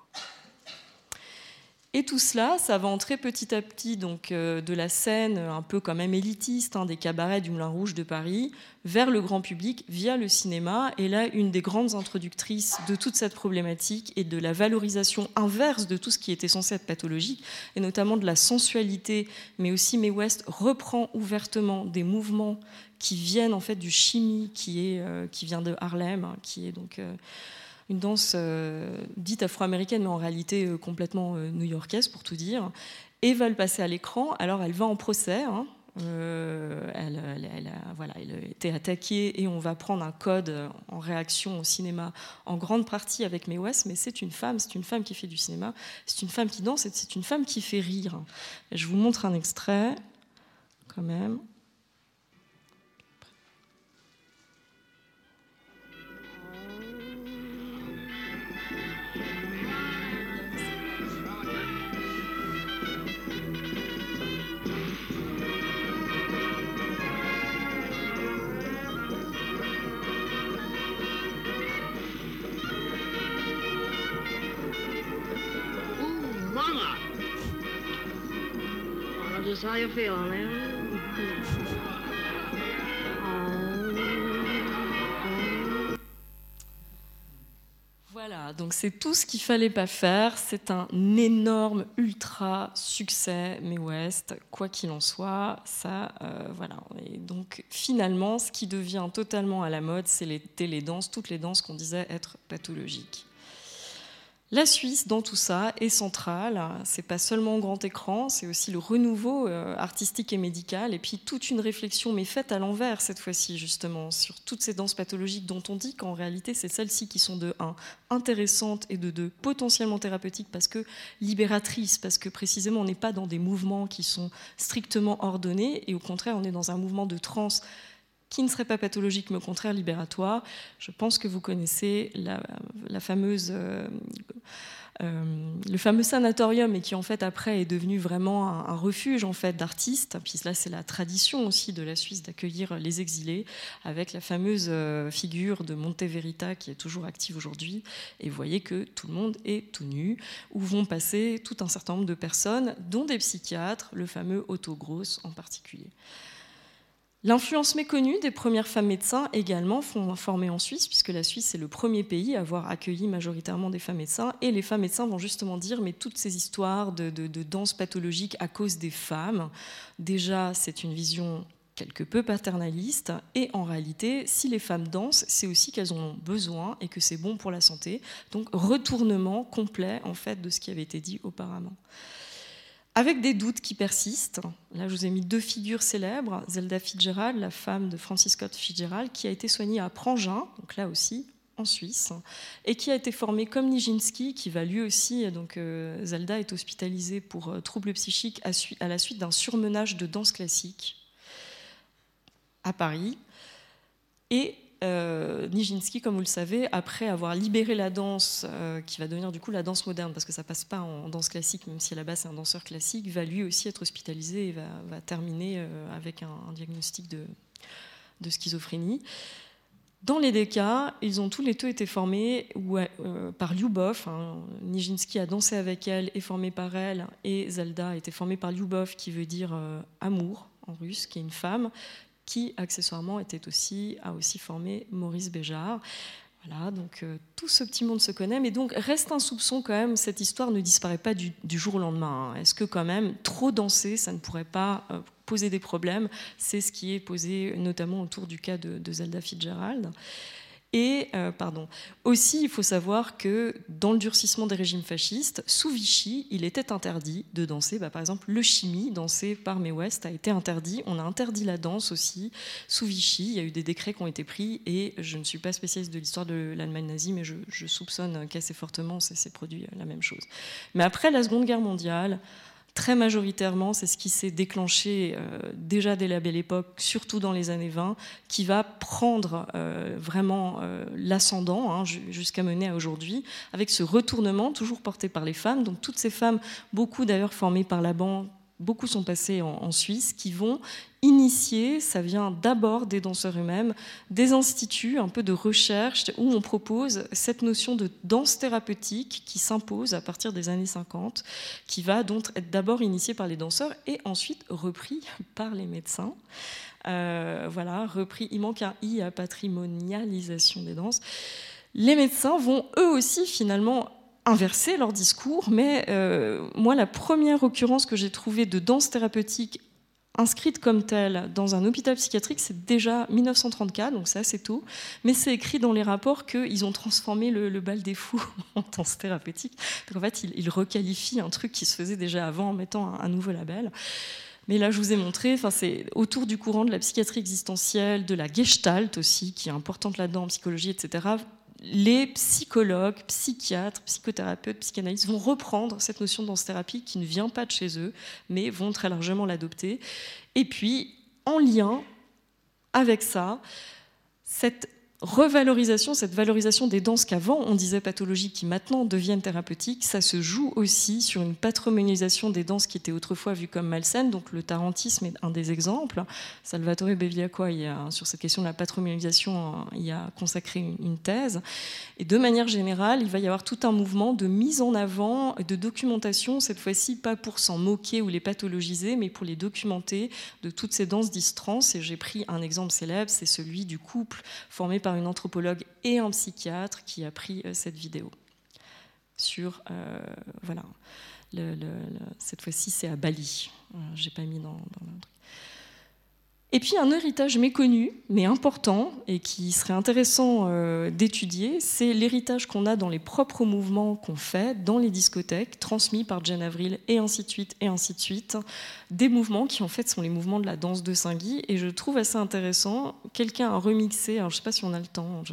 Et tout cela, ça va entrer petit à petit donc euh, de la scène un peu quand même élitiste hein, des cabarets du Moulin Rouge de Paris vers le grand public via le cinéma. Et là, une des grandes introductrices de toute cette problématique et de la valorisation inverse de tout ce qui était censé être pathologique, et notamment de la sensualité, mais aussi May West reprend ouvertement des mouvements qui viennent en fait du chimie qui, est, euh, vient de Harlem, hein, qui est donc euh, une danse euh, dite afro-américaine, mais en réalité euh, complètement euh, new-yorkaise, pour tout dire, et va le passer à l'écran. Alors elle va en procès. Hein. elle, a, été attaquée et on va prendre un code en réaction au cinéma en grande partie avec Mae West, mais c'est une femme, c'est une femme qui fait du cinéma, c'est une femme qui danse et c'est une femme qui fait rire. Je vous montre un extrait quand même. How you Voilà, donc c'est tout ce qu'il fallait pas faire. C'est un énorme ultra succès, mais West, quoi qu'il en soit, ça, euh, voilà. Et donc finalement, ce qui devient totalement à la mode, c'est les télédanses, toutes les danses qu'on disait être pathologiques. La Suisse, dans tout ça, est centrale. C'est pas seulement grand écran, c'est aussi le renouveau euh, artistique et médical, et puis toute une réflexion, mais faite à l'envers cette fois-ci, justement, sur toutes ces danses pathologiques dont on dit qu'en réalité, c'est celles-ci qui sont de 1 intéressantes et de 2 potentiellement thérapeutiques parce que libératrices, parce que précisément on n'est pas dans des mouvements qui sont strictement ordonnés, et au contraire, on est dans un mouvement de transe qui ne serait pas pathologique, mais au contraire libératoire. Je pense que vous connaissez euh, euh, le fameux sanatorium, et qui en fait après est devenu vraiment un, refuge en fait d'artistes. Puis là, c'est la tradition aussi de la Suisse d'accueillir les exilés, avec la fameuse euh, figure de Monte Verita qui est toujours active aujourd'hui. Et vous voyez que tout le monde est tout nu, où vont passer tout un certain nombre de personnes, dont des psychiatres, le fameux Otto Gross en particulier. L'influence méconnue des premières femmes médecins également formées en Suisse, puisque la Suisse est le premier pays à avoir accueilli majoritairement des femmes médecins. Et les femmes médecins vont justement dire, mais toutes ces histoires de, de danse pathologique à cause des femmes, déjà c'est une vision quelque peu paternaliste. Et en réalité, si les femmes dansent, c'est aussi qu'elles en ont besoin et que c'est bon pour la santé. Donc retournement complet en fait de ce qui avait été dit auparavant avec des doutes qui persistent. Là, je vous ai mis deux figures célèbres. Zelda Fitzgerald, la femme de Francis Scott Fitzgerald, qui a été soignée à Prangin, donc là aussi en Suisse, et qui a été formée comme Nijinsky, qui va lui aussi, donc euh, Zelda est hospitalisée pour euh, troubles psychiques à, la suite d'un surmenage de danse classique à Paris. Euh, Nijinsky, comme vous le savez, après avoir libéré la danse, euh, qui va devenir du coup la danse moderne, parce que ça passe pas en danse classique, même si à la base c'est un danseur classique, va lui aussi être hospitalisé et va, terminer euh, avec un, diagnostic de, schizophrénie. Dans les deux cas, ils ont tous les deux été formés par Lyubov. Hein. Nijinsky a dansé avec elle, est formé par elle, et Zelda a été formée par Lyubov, qui veut dire amour en russe, qui est une femme qui accessoirement était aussi, a aussi formé Maurice Béjart. Voilà, donc euh, tout ce petit monde se connaît, mais donc reste un soupçon quand même, cette histoire ne disparaît pas du, jour au lendemain. Hein. Est-ce que quand même trop danser, ça ne pourrait pas euh, poser des problèmes? C'est ce qui est posé notamment autour du cas de, de Zelda Fitzgerald. Et euh, pardon. aussi, il faut savoir que dans le durcissement des régimes fascistes, sous Vichy, il était interdit de danser. Bah, par exemple, le chimie, dansé par May West, a été interdit. On a interdit la danse aussi sous Vichy. Il y a eu des décrets qui ont été pris. Et je ne suis pas spécialiste de l'histoire de l'Allemagne nazie, mais je, je soupçonne qu'assez fortement, ça s'est produit la même chose. Mais après la Seconde Guerre mondiale, très majoritairement, c'est ce qui s'est déclenché euh, déjà dès la belle époque, surtout dans les années 20, qui va prendre euh, vraiment euh, l'ascendant hein, jusqu'à mener à aujourd'hui, avec ce retournement toujours porté par les femmes. Donc toutes ces femmes, beaucoup d'ailleurs formées par la banque, beaucoup sont passés en, Suisse, qui vont initier, ça vient d'abord des danseurs eux-mêmes, des instituts, un peu de recherche, où on propose cette notion de danse thérapeutique qui s'impose à partir des années 50, qui va donc être d'abord initiée par les danseurs et ensuite repris <laughs> par les médecins. Euh, voilà, repris, il manque un i à patrimonialisation des danses. Les médecins vont eux aussi finalement inverser leur discours, mais euh, moi, la première occurrence que j'ai trouvée de danse thérapeutique inscrite comme telle dans un hôpital psychiatrique, c'est déjà 1934, donc c'est assez tôt, mais c'est écrit dans les rapports qu'ils ont transformé le, bal des fous <laughs> en danse thérapeutique. Donc en fait, ils, requalifient un truc qui se faisait déjà avant en mettant un, nouveau label. Mais là, je vous ai montré, enfin, c'est autour du courant de la psychiatrie existentielle, de la gestalt aussi, qui est importante là-dedans en psychologie, etc les psychologues, psychiatres, psychothérapeutes, psychanalystes vont reprendre cette notion de danse-thérapie qui ne vient pas de chez eux, mais vont très largement l'adopter. Et puis, en lien avec ça, cette revalorisation, cette valorisation des danses qu'avant on disait pathologiques, qui maintenant deviennent thérapeutiques, ça se joue aussi sur une patrimonialisation des danses qui étaient autrefois vues comme malsaines. Donc le tarantisme est un des exemples. Salvatore Bevilacqua, sur cette question de la patrimonialisation, il a consacré une, thèse. Et de manière générale, il va y avoir tout un mouvement de mise en avant, de documentation, cette fois-ci pas pour s'en moquer ou les pathologiser, mais pour les documenter de toutes ces danses distrans. Et j'ai pris un exemple célèbre, c'est celui du couple formé par une anthropologue et un psychiatre qui a pris euh, cette vidéo. Sur, euh, voilà, cette fois-ci c'est à Bali. J'ai pas mis dans, dans le truc. Et puis un héritage méconnu, mais important, et qui serait intéressant euh, d'étudier, c'est l'héritage qu'on a dans les propres mouvements qu'on fait dans les discothèques, transmis par Jane Avril, et ainsi de suite, et ainsi de suite. Des mouvements qui en fait sont les mouvements de la danse de Saint-Guy, et je trouve assez intéressant. Quelqu'un a remixé, alors je ne sais pas si on a le temps,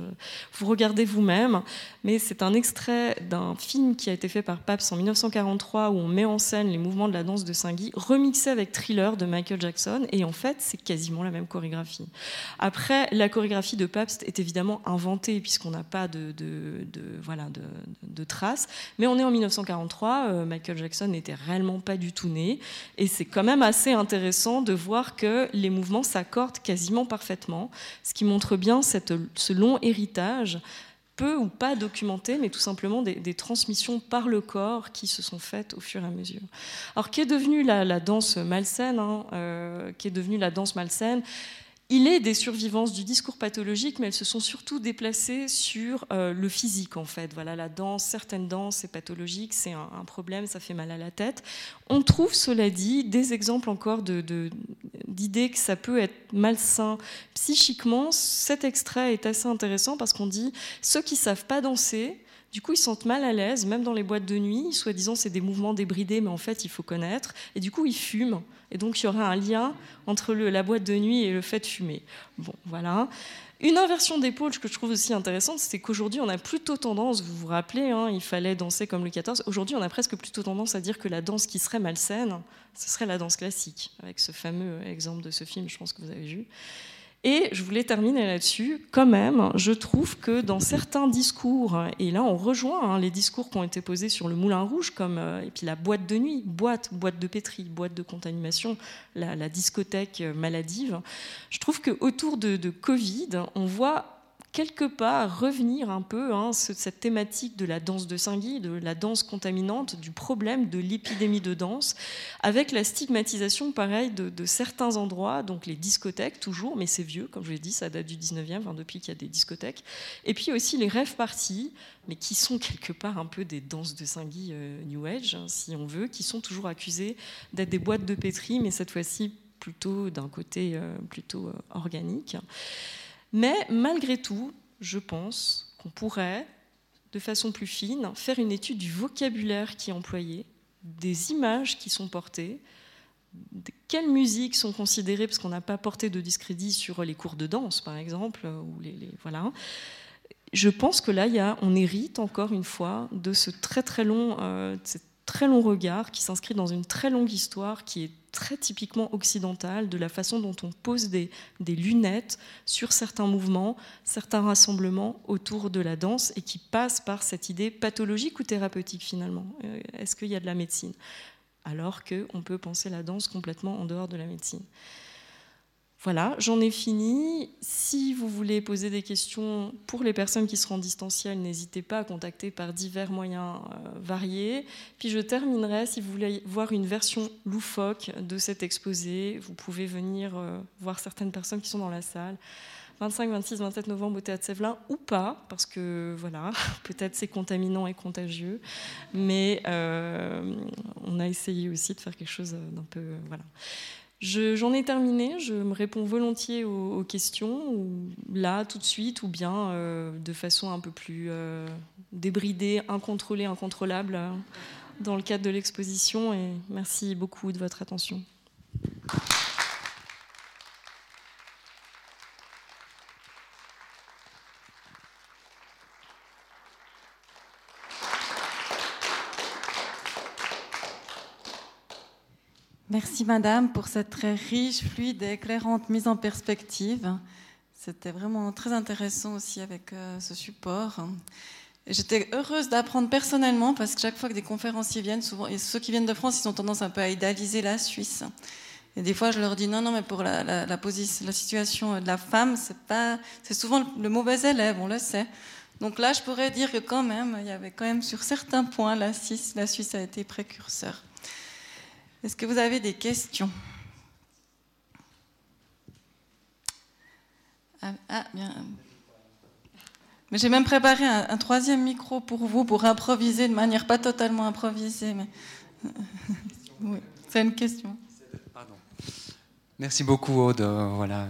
vous regardez vous-même, mais c'est un extrait d'un film qui a été fait par Pabst en 1943, où on met en scène les mouvements de la danse de Saint-Guy, remixé avec Thriller de Michael Jackson, et en fait c'est quasi la même chorégraphie. Après, la chorégraphie de Pabst est évidemment inventée puisqu'on n'a pas de, voilà, de, traces, mais on est en 1943, euh, Michael Jackson n'était réellement pas du tout né, et c'est quand même assez intéressant de voir que les mouvements s'accordent quasiment parfaitement, ce qui montre bien ce long héritage peu ou pas documenté, mais tout simplement des, transmissions par le corps qui se sont faites au fur et à mesure. Alors, qu'est devenue la, danse malsaine hein, euh, Qu'est devenue la danse malsaine il est des survivances du discours pathologique, mais elles se sont surtout déplacées sur euh, le physique, en fait. Voilà, la danse, certaines danses, c'est pathologique, c'est un, problème, ça fait mal à la tête. On trouve, cela dit, des exemples encore d'idées que ça peut être malsain psychiquement. Cet extrait est assez intéressant parce qu'on dit ceux qui savent pas danser, du coup, ils sentent mal à l'aise, même dans les boîtes de nuit. Soi-disant, c'est des mouvements débridés, mais en fait, il faut connaître. Et du coup, ils fument. Et donc, il y aura un lien entre la boîte de nuit et le fait de fumer. Bon, voilà. Une inversion d'épaule que je trouve aussi intéressante, c'est qu'aujourd'hui, on a plutôt tendance, vous vous rappelez, hein, il fallait danser comme le 14. Aujourd'hui, on a presque plutôt tendance à dire que la danse qui serait malsaine, ce serait la danse classique, avec ce fameux exemple de ce film, je pense que vous avez vu. Et je voulais terminer là-dessus. Quand même, je trouve que dans certains discours, et là on rejoint hein, les discours qui ont été posés sur le Moulin Rouge, comme euh, et puis la boîte de nuit, boîte, boîte de pétri, boîte de contamination, la, discothèque maladive. Je trouve que autour de Covid, on voit quelque part revenir un peu hein, cette thématique de la danse de Saint-Guy, de la danse contaminante, du problème de l'épidémie de danse, avec la stigmatisation, pareil, de, certains endroits, donc les discothèques toujours, mais c'est vieux, comme je l'ai dit, ça date du 19e, enfin, depuis qu'il y a des discothèques, et puis aussi les rêves parties, mais qui sont quelque part un peu des danses de Saint-Guy euh, New Age, hein, si on veut, qui sont toujours accusées d'être des boîtes de pétri, mais cette fois-ci plutôt d'un côté euh, plutôt euh, organique. Mais malgré tout, je pense qu'on pourrait, de façon plus fine, faire une étude du vocabulaire qui est employé, des images qui sont portées, quelles musiques sont considérées, parce qu'on n'a pas porté de discrédit sur les cours de danse, par exemple, ou voilà. Je pense que là, on hérite encore une fois de ce très très long, euh, très long regard qui s'inscrit dans une très longue histoire qui est très typiquement occidentale de la façon dont on pose des, lunettes sur certains mouvements, certains rassemblements autour de la danse et qui passe par cette idée pathologique ou thérapeutique finalement. Euh, est-ce qu'il y a de la médecine? Alors qu'on peut penser la danse complètement en dehors de la médecine. Voilà, j'en ai fini. Si vous voulez poser des questions pour les personnes qui seront distancielles, n'hésitez pas à contacter par divers moyens euh, variés. Puis je terminerai, si vous voulez voir une version loufoque de cet exposé, vous pouvez venir euh, voir certaines personnes qui sont dans la salle. 25, 26, 27 novembre au Théâtre Sévelin ou pas, parce que voilà, <laughs> peut-être c'est contaminant et contagieux, mais euh, on a essayé aussi de faire quelque chose d'un peu. voilà. J'en ai terminé, je me réponds volontiers aux, questions, là, tout de suite, ou bien euh, de façon un peu plus euh, débridée, incontrôlée, incontrôlable, euh, dans le cadre de l'exposition. Et merci beaucoup de votre attention. Merci Madame pour cette très riche, fluide et éclairante mise en perspective. C'était vraiment très intéressant aussi avec euh, ce support. J'étais heureuse d'apprendre personnellement parce que chaque fois que des conférenciers viennent, souvent, et ceux qui viennent de France, ils ont tendance un peu à idéaliser la Suisse. Et des fois, je leur dis non, non, mais pour la, situation de la femme, c'est pas, c'est souvent le, mauvais élève, on le sait. Donc là, je pourrais dire que quand même, il y avait quand même sur certains points, la Suisse, la Suisse a été précurseur. Est-ce que vous avez des questions ah, ah, bien. Mais j'ai même préparé un, troisième micro pour vous, pour improviser de manière pas totalement improvisée. Mais... <laughs> oui, c'est une question. Merci beaucoup, Aude. Euh, voilà,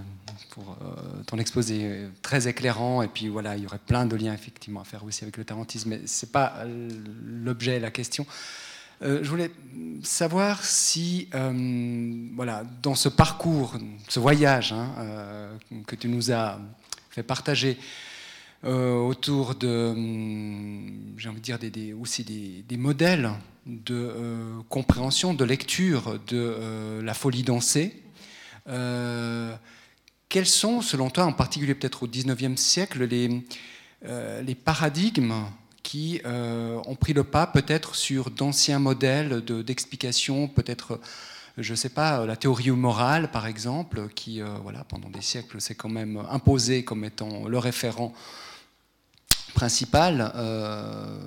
pour euh, ton exposé très éclairant. Et puis voilà, il y aurait plein de liens effectivement à faire aussi avec le tarantisme. Mais ce n'est pas euh, l'objet, la question. Euh, je voulais savoir si, euh, voilà, dans ce parcours, ce voyage hein, euh, que tu nous as fait partager autour de, j'ai envie de dire, aussi des, modèles de compréhension, de lecture de la folie dansée, quels sont, selon toi, en particulier peut-être au XIXe siècle, les, les paradigmes qui euh, ont pris le pas peut-être sur d'anciens modèles d'explication, peut-être, je ne sais pas, la théorie morale par exemple, qui euh, voilà, pendant des siècles s'est quand même imposée comme étant le référent principal. Euh,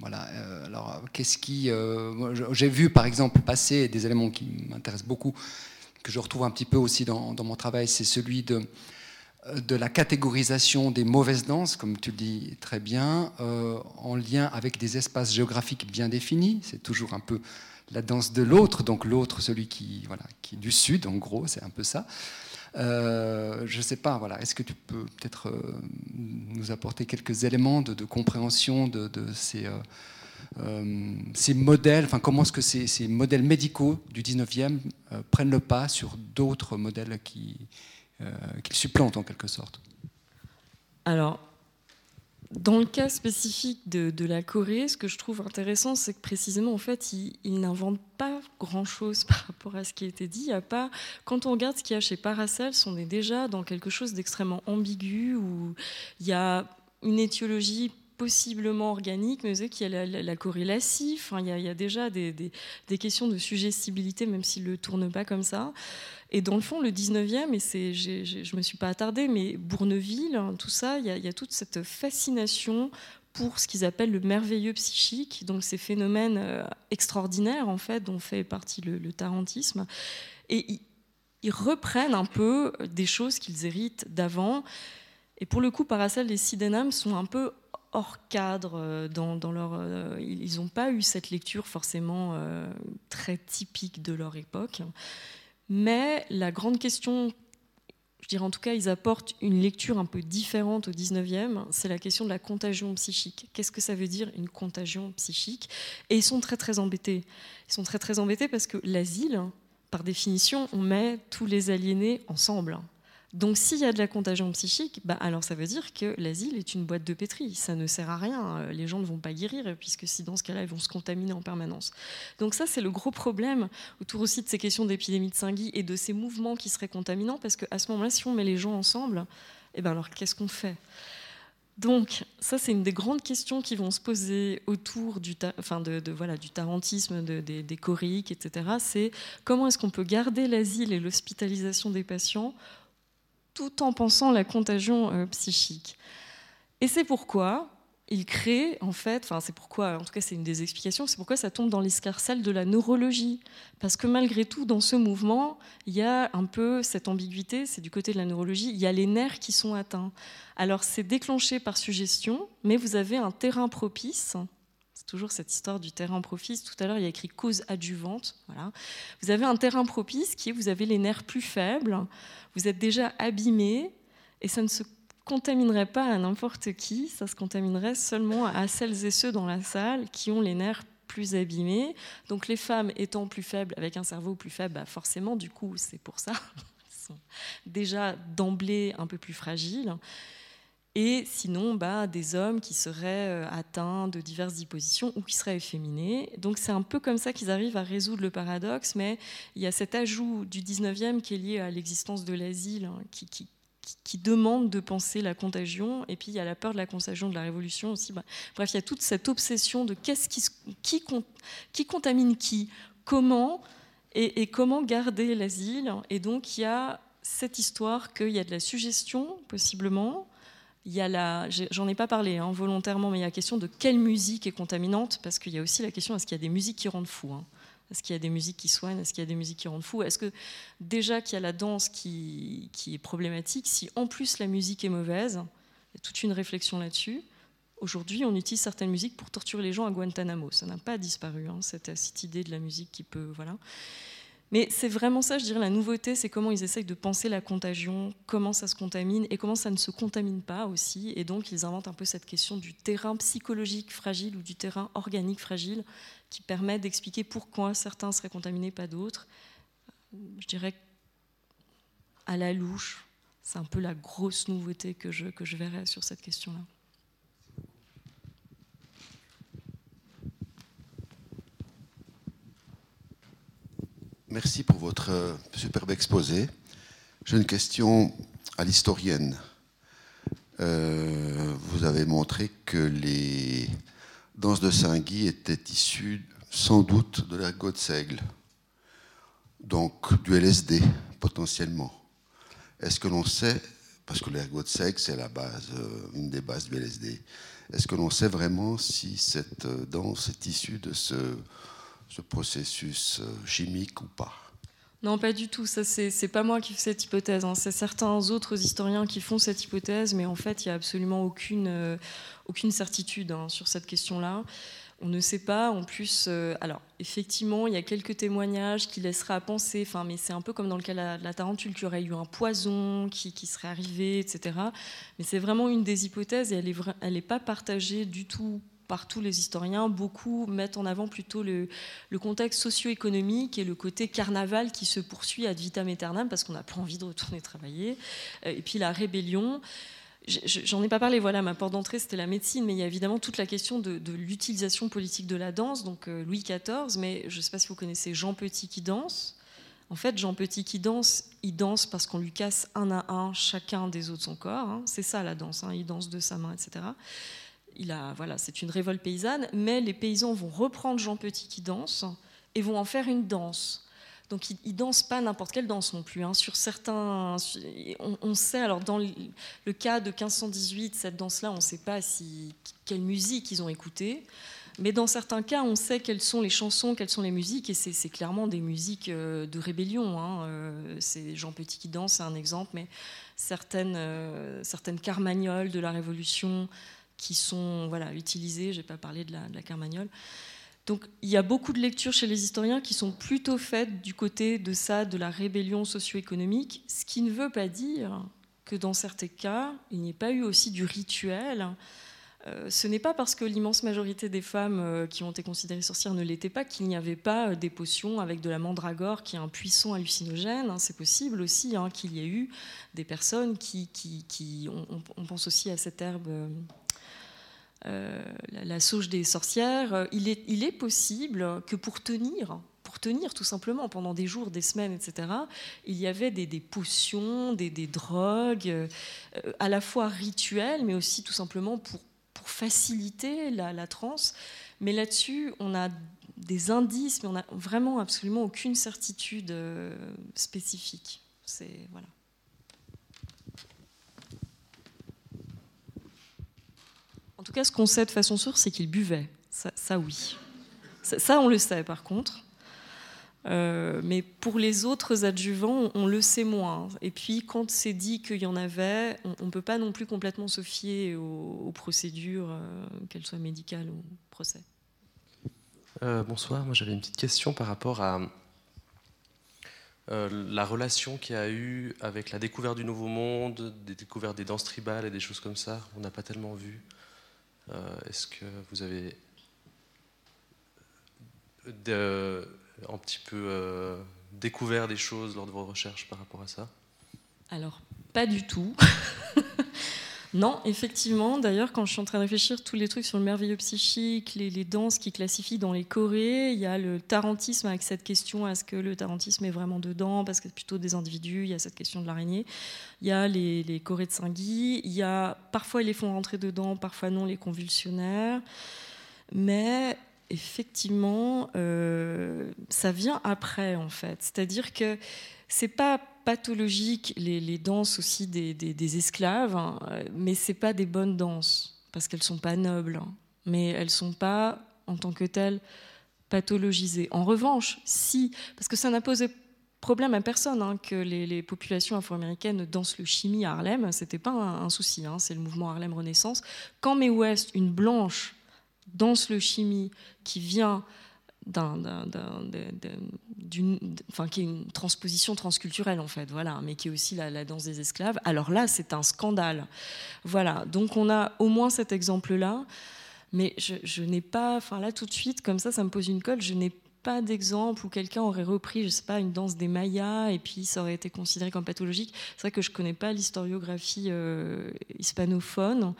voilà. Alors, qu'est-ce qui. J'ai vu par exemple passer des éléments qui m'intéressent beaucoup que je retrouve un petit peu aussi dans, mon travail, c'est celui de, de la catégorisation des mauvaises danses, comme tu le dis très bien, en lien avec des espaces géographiques bien définis. C'est toujours un peu la danse de l'autre, donc l'autre, celui qui, voilà, qui est du sud, en gros, c'est un peu ça. Euh, je ne sais pas, voilà, est-ce que tu peux peut-être euh, nous apporter quelques éléments de, compréhension de, ces, euh, ces, modèles, enfin comment est-ce que ces, ces, modèles médicaux du 19e prennent le pas sur d'autres modèles qui, qui supplantent en quelque sorte Alors, dans le cas spécifique de, la Corée, ce que je trouve intéressant, c'est que précisément, en fait, ils, n'inventent pas grand-chose <laughs> par rapport à ce qui a été dit. a pas, quand on regarde ce qu'il y a chez Paracels, on est déjà dans quelque chose d'extrêmement ambigu, où il y a une étiologie possiblement organique, mais qu'il y a la, la, corrélative, enfin, il, y a, déjà des, questions de suggestibilité, même s'ils ne le tournent pas comme ça. Et dans le fond, le 19e, et je ne me suis pas attardée, mais Bourneville, hein, tout ça, il y, a, toute cette fascination pour ce qu'ils appellent le merveilleux psychique, donc ces phénomènes euh, extraordinaires, en fait, dont fait partie le, tarantisme. Et ils, reprennent un peu des choses qu'ils héritent d'avant. Et pour le coup, Paracel et Sydenham sont un peu hors cadre euh, dans, leur. Euh, ils n'ont pas eu cette lecture forcément très typique de leur époque. Mais la grande question, je dirais en tout cas, ils apportent une lecture un peu différente au 19e, c'est la question de la contagion psychique. Qu'est-ce que ça veut dire une contagion psychique? Et ils sont très très embêtés. Ils sont très très embêtés parce que l'asile, par définition, on met tous les aliénés ensemble. Donc s'il y a de la contagion psychique, bah, alors ça veut dire que l'asile est une boîte de pétri. Ça ne sert à rien. Euh, les gens ne vont pas guérir, puisque si dans ce cas-là, ils vont se contaminer en permanence. Donc ça, c'est le gros problème autour aussi de ces questions d'épidémie de Saint-Guy et de ces mouvements qui seraient contaminants, parce qu'à ce moment-là, si on met les gens ensemble, eh ben alors qu'est-ce qu'on fait? Donc, ça, c'est une des grandes questions qui vont se poser autour du, enfin de, voilà, du tarantisme, des, des etc. C'est comment est-ce qu'on peut garder l'asile et l'hospitalisation des patients tout en pensant la contagion euh, psychique. Et c'est pourquoi il crée, en fait, enfin c'est pourquoi, en tout cas c'est une des explications, c'est pourquoi ça tombe dans l'escarcelle de la neurologie. Parce que malgré tout, dans ce mouvement, il y a un peu cette ambiguïté, c'est du côté de la neurologie, il y a les nerfs qui sont atteints. Alors c'est déclenché par suggestion, mais vous avez un terrain propice, toujours cette histoire du terrain propice. Tout à l'heure, il y a écrit cause adjuvante. Voilà. Vous avez un terrain propice qui est, vous avez les nerfs plus faibles, vous êtes déjà abîmé, et ça ne se contaminerait pas à n'importe qui, ça se contaminerait seulement à celles et ceux dans la salle qui ont les nerfs plus abîmés. Donc les femmes étant plus faibles, avec un cerveau plus faible, bah forcément, du coup, c'est pour ça, <laughs> sont déjà d'emblée un peu plus fragiles et sinon bah, des hommes qui seraient euh, atteints de diverses dispositions ou qui seraient efféminés. Donc c'est un peu comme ça qu'ils arrivent à résoudre le paradoxe, mais il y a cet ajout du 19e qui est lié à l'existence de l'asile, hein, qui, demande de penser la contagion, et puis il y a la peur de la contagion de la révolution aussi. Bah, bref, il y a toute cette obsession de qu'est-ce qui, qui, qui contamine qui, comment, et comment garder l'asile. Et donc il y a cette histoire qu'il y a de la suggestion, possiblement, il y a la, j'en ai pas parlé hein, volontairement, mais il y a la question de quelle musique est contaminante, parce qu'il y a aussi la question est-ce qu'il y a des musiques qui rendent fou hein? Est-ce qu'il y a des musiques qui soignent? Est-ce qu'il y a des musiques qui rendent fou? Est-ce que déjà qu'il y a la danse qui, qui, est problématique, si en plus la musique est mauvaise, il y a toute une réflexion là-dessus. Aujourd'hui, on utilise certaines musiques pour torturer les gens à Guantanamo. Ça n'a pas disparu, hein, cette, cette idée de la musique qui peut, voilà. Mais c'est vraiment ça, je dirais, la nouveauté, c'est comment ils essayent de penser la contagion, comment ça se contamine et comment ça ne se contamine pas aussi. Et donc, ils inventent un peu cette question du terrain psychologique fragile ou du terrain organique fragile qui permet d'expliquer pourquoi certains seraient contaminés, pas d'autres. Je dirais à la louche, c'est un peu la grosse nouveauté que je, que je verrais sur cette question-là. Merci pour votre euh, superbe exposé. J'ai une question à l'historienne. Euh, vous avez montré que les danses de Saint-Guy étaient issues sans doute de l'ergot de seigle, donc du LSD potentiellement. Est-ce que l'on sait, parce que l'ergot de seigle c'est la base, euh, une des bases du LSD, est-ce que l'on sait vraiment si cette danse est issue de ce ce processus euh, chimique ou pas Non, pas du tout. Ça, c'est pas moi qui fais cette hypothèse. Hein. C'est certains autres historiens qui font cette hypothèse, mais en fait, il n'y a absolument aucune, euh, aucune certitude hein, sur cette question-là. On ne sait pas. En plus, euh, alors effectivement, il y a quelques témoignages qui laisseraient à penser. Enfin, mais c'est un peu comme dans le cas de la, tarentule, qu'il y aurait eu un poison qui, qui serait arrivé, etc. Mais c'est vraiment une des hypothèses et elle n'est elle est pas partagée du tout par tous les historiens, beaucoup mettent en avant plutôt le, contexte socio-économique et le côté carnaval qui se poursuit ad vitam aeternam parce qu'on n'a plus envie de retourner travailler. Euh, et puis la rébellion. J'en ai pas parlé, voilà, ma porte d'entrée c'était la médecine, mais il y a évidemment toute la question de, l'utilisation politique de la danse, donc euh, Louis XIV, mais je ne sais pas si vous connaissez Jean Petit qui danse. En fait, Jean Petit qui danse, il danse parce qu'on lui casse un à un chacun des os de son corps. Hein. C'est ça la danse, hein. il danse de sa main, etc voilà, c'est une révolte paysanne, mais les paysans vont reprendre Jean Petit qui danse et vont en faire une danse. Donc ils, ne dansent pas n'importe quelle danse non plus. Hein. Sur certains, on, sait alors dans le cas de 1518, cette danse-là, on ne sait pas si quelle musique ils ont écouté, mais dans certains cas, on sait quelles sont les chansons, quelles sont les musiques, et c'est clairement des musiques euh, de rébellion. Hein. Euh, c'est Jean Petit qui danse, c'est un exemple, mais certaines, euh, certaines carmagnoles de la Révolution, qui sont voilà, utilisées. Je n'ai pas parlé de la, de la, Carmagnole. Donc il y a beaucoup de lectures chez les historiens qui sont plutôt faites du côté de ça, de la rébellion socio-économique, ce qui ne veut pas dire que dans certains cas, il n'y ait pas eu aussi du rituel. Euh, ce n'est pas parce que l'immense majorité des femmes euh, qui ont été considérées sorcières ne l'étaient pas qu'il n'y avait pas euh, des potions avec de la mandragore qui est un puissant hallucinogène. Hein. C'est possible aussi hein, qu'il y ait eu des personnes qui, qui, qui on, on, pense aussi à cette herbe euh, la, sauge des sorcières, euh, il est, possible que pour tenir, pour tenir tout simplement pendant des jours, des semaines, etc., il y avait des, potions, des, drogues, euh, à la fois rituelles, mais aussi tout simplement pour, pour faciliter la, la transe. Mais là-dessus, on a des indices, mais on n'a vraiment absolument aucune certitude spécifique. C'est voilà. En tout cas, ce qu'on sait de façon sûre, c'est qu'il buvait. Ça, oui. Ça, on le sait, par contre. Euh, mais pour les autres adjuvants, on, le sait moins. Et puis, quand c'est dit qu'il y en avait, on ne peut pas non plus complètement se fier aux, procédures, euh, qu'elles soient médicales ou procès. Euh, bonsoir, moi j'avais une petite question par rapport à la relation qu'il y a eu avec la découverte du Nouveau Monde, des découvertes des danses tribales et des choses comme ça. On n'a pas tellement vu. Euh, est-ce que vous avez un petit peu euh, découvert des choses lors de vos recherches par rapport à ça? Alors, pas du tout. <laughs> Non, effectivement. D'ailleurs, quand je suis en train de réfléchir tous les trucs sur le merveilleux psychique, les, danses qui classifient dans les chorés, il y a le tarantisme avec cette question est-ce que le tarantisme est vraiment dedans Parce que c'est plutôt des individus. Il y a cette question de l'araignée. Il y a les, les chorés de Saint-Guy. Il y a parfois ils les font rentrer dedans, parfois non, les convulsionnaires. Mais effectivement, euh, ça vient après en fait. C'est-à-dire que c'est pas pathologique les, danses aussi des, esclaves, hein, mais c'est pas des bonnes danses parce qu'elles sont pas nobles, hein. mais elles sont pas en tant que telles pathologisées. En revanche, si, parce que ça n'a posé problème à personne hein, que les, populations afro-américaines dansent le chimie à Harlem, c'était pas un, souci. c'est le mouvement Harlem Renaissance. Quand Mae West, une blanche, danse le chimie qui vient enfin, qui est une transposition transculturelle en fait, voilà, mais qui est aussi la, danse des esclaves. Alors là, c'est un scandale. Voilà, donc on a au moins cet exemple-là, mais je, n'ai pas, enfin là tout de suite, comme ça, ça me pose une colle, je n'ai pas d'exemple où quelqu'un aurait repris, je sais pas, une danse des Mayas et puis ça aurait été considéré comme pathologique. C'est vrai que je connais pas l'historiographie euh, hispanophone.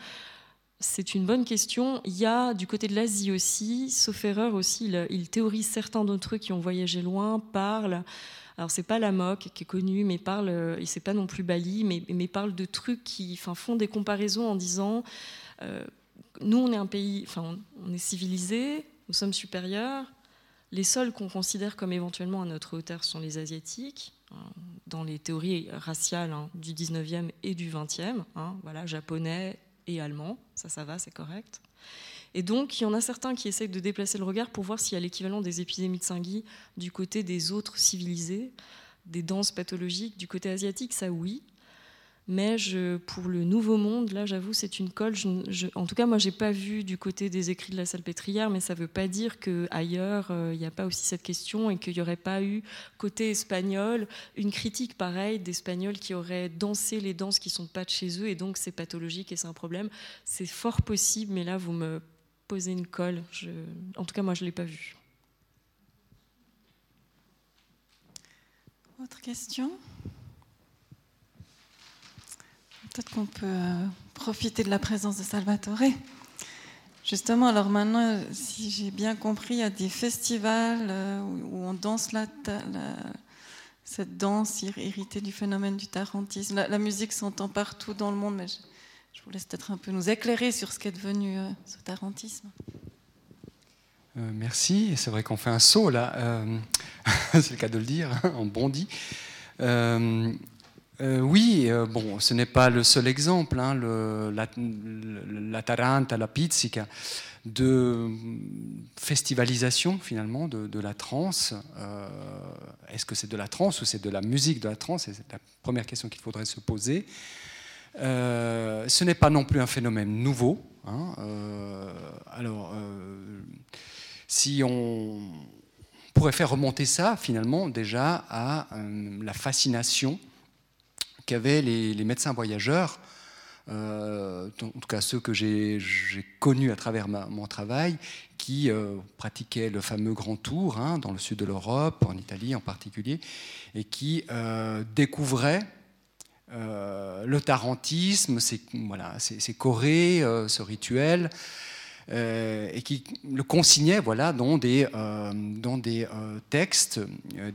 C'est une bonne question. Il y a du côté de l'Asie aussi, sauf erreur aussi, il, théorise certains d'entre eux qui ont voyagé loin, parlent. Alors c'est pas la moque qui est connue, mais parle, et c'est pas non plus Bali, mais, mais parle de trucs qui font des comparaisons en disant euh, nous on est un pays, enfin on est civilisé, nous sommes supérieurs. Les seuls qu'on considère comme éventuellement à notre hauteur sont les asiatiques hein, dans les théories raciales hein, du 19e et du 20e, hein, voilà, japonais, et allemand. Ça, ça va, c'est correct. Et donc, il y en a certains qui essayent de déplacer le regard pour voir s'il y a l'équivalent des épidémies de Saint-Guy du côté des autres civilisés. des danses pathologiques. Du côté asiatique, ça oui. Mais pour le nouveau monde, là, j'avoue, c'est une colle. en tout cas, moi, j'ai pas vu du côté des écrits de la Salpêtrière, mais ça ne veut pas dire qu'ailleurs, euh, il n'y a pas aussi cette question et qu'il n'y aurait pas eu, côté espagnol, une critique pareille d'Espagnols qui auraient dansé les danses qui sont pas de chez eux, et donc c'est pathologique et c'est un problème. C'est fort possible, mais là, vous me posez une colle. en tout cas, moi, je l'ai pas vu. Autre question? Peut-être qu'on peut euh, profiter de la présence de Salvatore. Justement, alors maintenant, si j'ai bien compris, il y a des festivals euh, où on danse la, cette danse héritée du phénomène du tarantisme. La, musique s'entend partout dans le monde, mais je, vous laisse peut-être un peu nous éclairer sur ce qu'est devenu euh, ce tarantisme. merci. C'est vrai qu'on fait un saut là. <laughs> C'est le cas de le dire. on bondit. Oui, euh, bon, ce n'est pas le seul exemple, hein, la, la, Taranta, la Pizzica, de festivalisation finalement de, la trance. Euh, est-ce que c'est de la trance ou c'est de la musique de la trance? C'est la première question qu'il faudrait se poser. ce n'est pas non plus un phénomène nouveau. Hein, alors, si on pourrait faire remonter ça finalement déjà à la fascination qu'avaient les, médecins voyageurs, euh, en tout cas ceux que j'ai connus à travers mon travail, qui euh, pratiquaient le fameux grand tour hein, dans le sud de l'Europe, en Italie en particulier, et qui euh, découvraient le tarantisme, ces, voilà, chorés, ce rituel, et qui le consignaient voilà, dans des, dans des textes,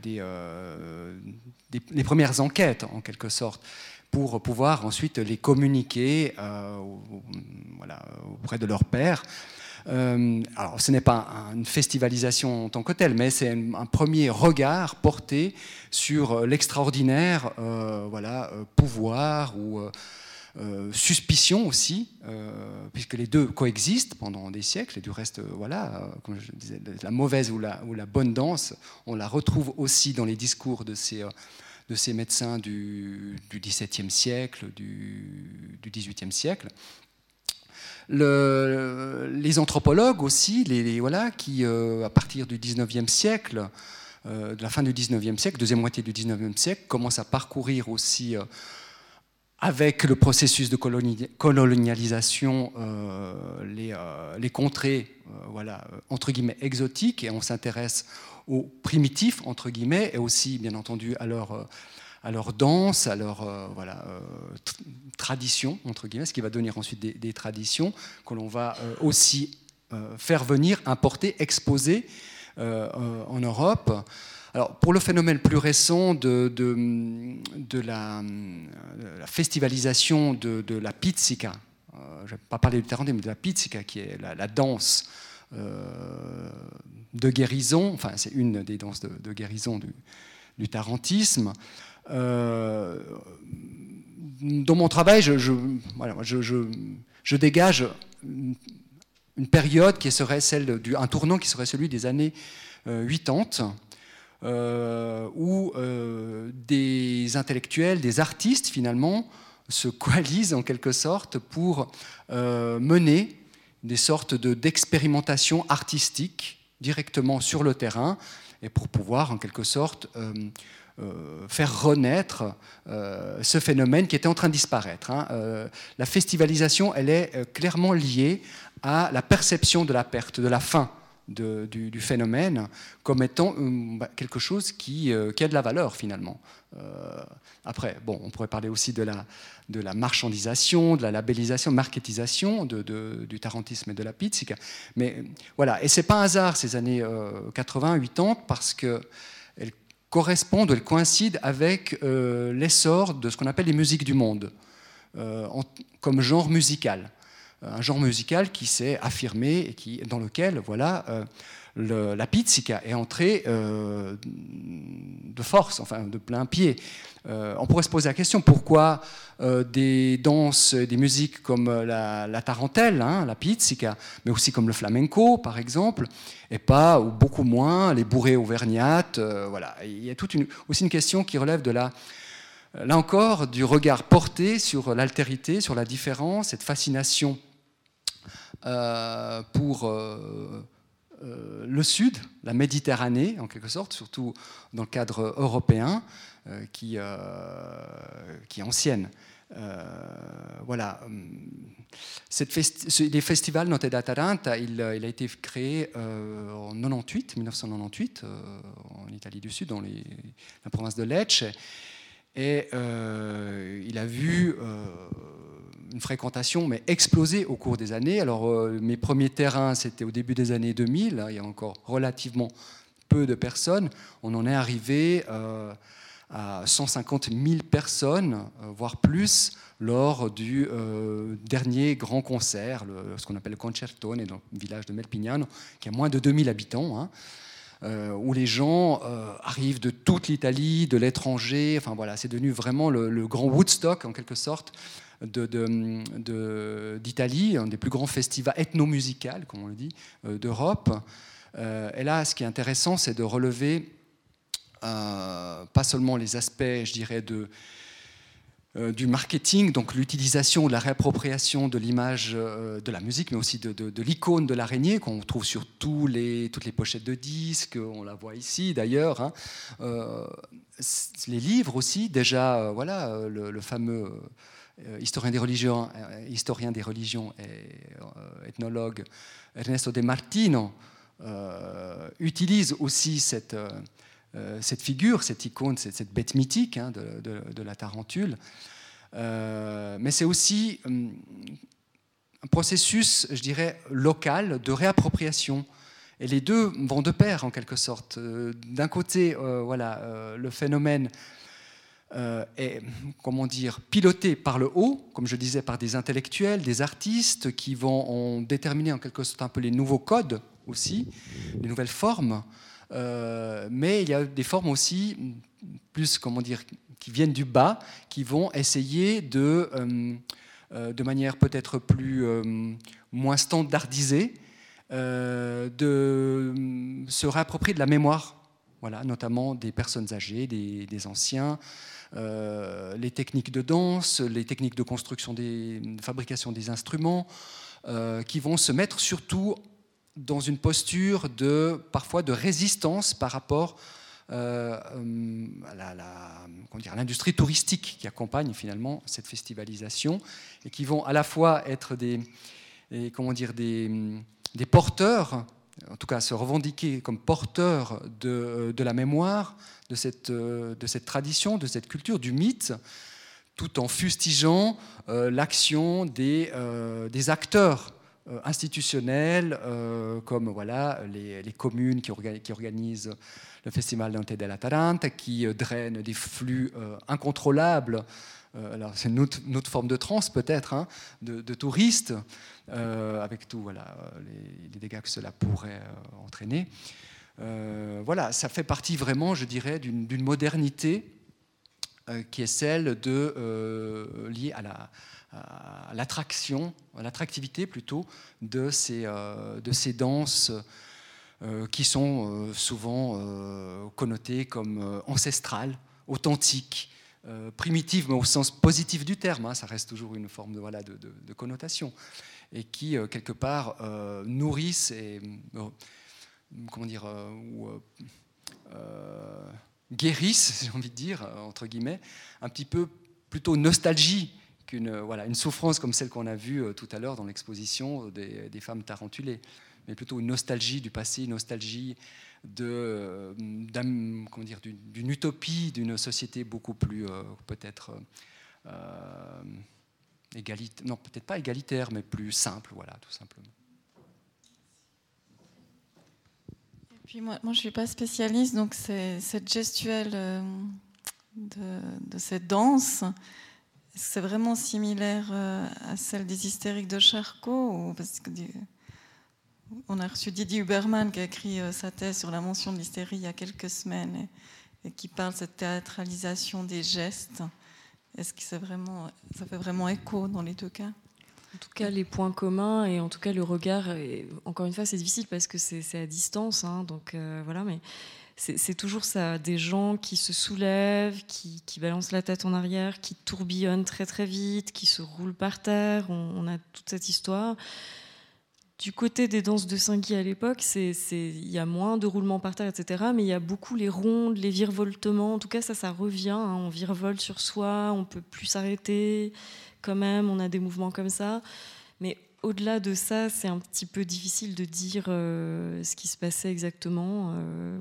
des, les premières enquêtes, en quelque sorte, pour pouvoir ensuite les communiquer euh, voilà, auprès de leur père. Euh, alors, ce n'est pas une festivalisation en tant que telle, mais c'est un, premier regard porté sur l'extraordinaire euh, voilà, pouvoir ou suspicion aussi, puisque les deux coexistent pendant des siècles. Et du reste, voilà, comme je disais, la mauvaise ou la, bonne danse, on la retrouve aussi dans les discours de ces de ces médecins du, XVIIe siècle, du, XVIIIe siècle. les anthropologues aussi, les, voilà, qui euh, à partir du XIXe siècle, euh, de la fin du XIXe siècle, deuxième moitié du XIXe siècle, commencent à parcourir aussi euh, avec le processus de colonialisation les, les, contrées voilà, entre guillemets exotiques et on s'intéresse aux primitifs, entre guillemets, et aussi, bien entendu, à leur, euh, danse, à leur euh, voilà, euh, tradition, entre guillemets, ce qui va donner ensuite des, traditions que l'on va aussi faire venir, importer, exposer en Europe. Alors, pour le phénomène plus récent de, de, la, festivalisation de, la pizzica, je ne vais pas parler du tarantine, mais de la pizzica, qui est la, danse de guérison, enfin c'est une des danses de, guérison du, tarantisme. Euh, dans mon travail, je, dégage une période qui serait celle du, un tournant qui serait celui des années 80, euh, euh, où des intellectuels, des artistes finalement, se <laughs> coalisent en quelque sorte pour mener des sortes d'expérimentations artistiques directement sur le terrain et pour pouvoir en quelque sorte euh, euh, faire renaître euh, ce phénomène qui était en train de disparaître. Hein. la festivalisation, elle est clairement liée à la perception de la perte, de la fin du, phénomène comme étant bah, quelque chose qui, qui, a de la valeur finalement. après, bon, on pourrait parler aussi de la, de la marchandisation, de la labellisation, marketisation du tarantisme et de la pizzica. Mais voilà, et c'est pas un hasard ces années 80, euh, 80, parce qu'elles correspondent, elles coïncident avec euh, l'essor de ce qu'on appelle les musiques du monde, euh, comme genre musical. Un genre musical qui s'est affirmé et qui, dans lequel voilà, la pizzica est entrée de force, enfin de plein pied. on pourrait se poser la question pourquoi des danses, des musiques comme la, tarentelle, hein, la pizzica, mais aussi comme le flamenco par exemple, et pas ou beaucoup moins les bourrées auvergnates. voilà, il y a aussi une question qui relève de la là encore, du regard porté sur l'altérité, sur la différence, cette fascination euh, pour euh, euh, le Sud, la Méditerranée en quelque sorte, surtout dans le cadre européen, qui, qui, est ancienne. voilà. Cette les festivals Notte da Taranta, il, a été créé en 98, 1998, en Italie du Sud, dans la province de Lecce. Et euh, il a vu euh, une fréquentation mais exploser au cours des années. Alors euh, mes premiers terrains, c'était au début des années 2000, hein, il y a encore relativement peu de personnes. On en est arrivé à 150 000 personnes, voire plus, lors du dernier grand concert, ce qu'on appelle le Concertone, dans le village de Melpignano, qui a moins de 2000 habitants. Hein. Euh, où les gens euh, arrivent de toute l'Italie, de l'étranger. Enfin voilà, c'est devenu vraiment le, grand Woodstock en quelque sorte d'Italie, de, un des plus grands festivals ethnomusicaux, comme on le dit, euh, d'Europe. et là, ce qui est intéressant, c'est de relever pas seulement les aspects, je dirais, de euh, du marketing, donc l'utilisation, la réappropriation de l'image euh, de la musique, mais aussi de, l'icône de l'araignée qu'on trouve sur tous les, toutes les pochettes de disques, on la voit ici d'ailleurs. Hein. Euh, les livres aussi, déjà, voilà, le, fameux historien des religions, historien des religions et ethnologue Ernesto De Martino utilise aussi cette euh, cette figure, cette icône, cette, bête mythique hein, de, la tarentule. Euh, mais c'est aussi hum, un processus, je dirais, local de réappropriation. Et les deux vont de pair, en quelque sorte. Euh, d'un côté, voilà, le phénomène est, comment dire, piloté par le haut, comme je disais, par des intellectuels, des artistes qui vont déterminer en quelque sorte un peu les nouveaux codes aussi, les nouvelles formes. Euh, mais il y a des formes aussi, plus, comment dire, qui viennent du bas, qui vont essayer de, euh, euh, de manière peut-être plus, moins standardisée, de se réapproprier de la mémoire, voilà, notamment des personnes âgées, des, anciens, les techniques de danse, les techniques de construction, des, de fabrication des instruments, qui vont se mettre surtout dans une posture de parfois de résistance par rapport euh, à l'industrie touristique qui accompagne finalement cette festivalisation et qui vont à la fois être des, comment dire, des, porteurs, en tout cas se revendiquer comme porteurs de, de la mémoire, de cette, de cette tradition, de cette culture, du mythe, tout en fustigeant euh, l'action des, euh, acteurs euh, institutionnels, euh, comme voilà, les, communes qui, organisent le festival Dante della Taranta, qui euh, drainent des flux incontrôlables. alors c'est une, autre, forme de transe peut-être, hein, de, touristes, avec tout voilà, les, dégâts que cela pourrait entraîner. voilà, ça fait partie vraiment, je dirais, d'une modernité qui est celle liée à l'attractivité plutôt de ces, euh, danses euh, qui sont euh, souvent connotées comme ancestrales, authentiques, primitives, mais au sens positif du terme, hein, ça reste toujours une forme de, connotation, et qui, quelque part, nourrissent et, comment dire, guérissent, <laughs> j'ai envie de dire, entre guillemets, un petit peu plutôt nostalgie qu'une voilà, une souffrance comme celle qu'on a vue euh, tout à l'heure dans l'exposition des, femmes tarentulées, mais plutôt une nostalgie du passé, une nostalgie de, euh, comment dire, d'une utopie, d'une société beaucoup plus euh, peut-être non peut-être pas égalitaire, mais plus simple, voilà, tout simplement. Et puis moi, je suis pas spécialiste, donc cette gestuelle de, de, cette danse, c'est vraiment similaire euh, à celle des hystériques de Charcot On a reçu Didier Huberman qui a écrit euh, sa thèse sur la mention de l'hystérie il y a quelques semaines et, qui parle de cette théâtralisation des gestes. Est-ce que ça, fait vraiment écho dans les deux cas? En tout cas, les points communs et en tout cas le regard. encore une fois, c'est difficile parce que c'est à distance, hein, donc euh, voilà. Mais c'est toujours ça, des gens qui se soulèvent, qui, balancent la tête en arrière, qui tourbillonnent très très vite, qui se roulent par terre. On, a toute cette histoire. Du côté des danses de Saint-Guy à l'époque, il y a moins de roulements par terre, etc. Mais il y a beaucoup les rondes, les virevoltements. En tout cas, ça, ça revient. Hein. On virevolte sur soi, on peut plus s'arrêter quand même. On a des mouvements comme ça. Mais au-delà de ça, c'est un petit peu difficile de dire euh, ce qui se passait exactement. Euh,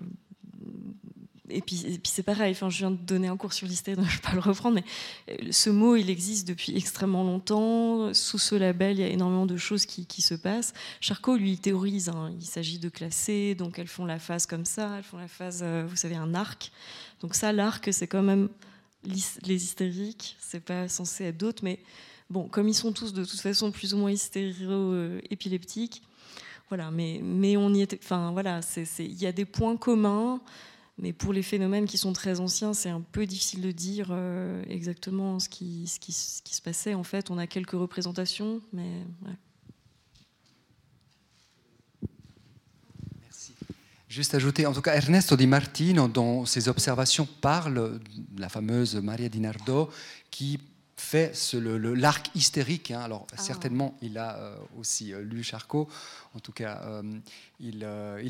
et puis, c'est pareil, enfin, je viens de donner un cours sur l'hystérie, donc je ne vais pas le reprendre, mais euh, ce mot, il existe depuis extrêmement longtemps. Sous ce label, il y a énormément de choses qui, se passent. Charcot, lui, il théorise. Hein. Il s'agit de classer, donc elles font la phase comme ça, elles font la phase, euh, vous savez, un arc. Donc ça, l'arc, c'est quand même les hystériques, c'est pas censé être d'autres, mais bon, comme ils sont tous de toute façon plus ou moins hystério-épileptiques, voilà, mais, mais on y était, enfin voilà, il y a des points communs. Mais pour les phénomènes qui sont très anciens, c'est un peu difficile de dire euh, exactement ce qui, se passait. En fait, on a quelques représentations, mais. Merci. Juste ajouter, en tout cas, Ernesto Di Martino, dans ses observations, parle de la fameuse Maria Di Nardo, qui fait l'arc hystérique. Hein. Alors ah. certainement, il a euh, aussi euh, lu Charcot. En tout cas, euh, il,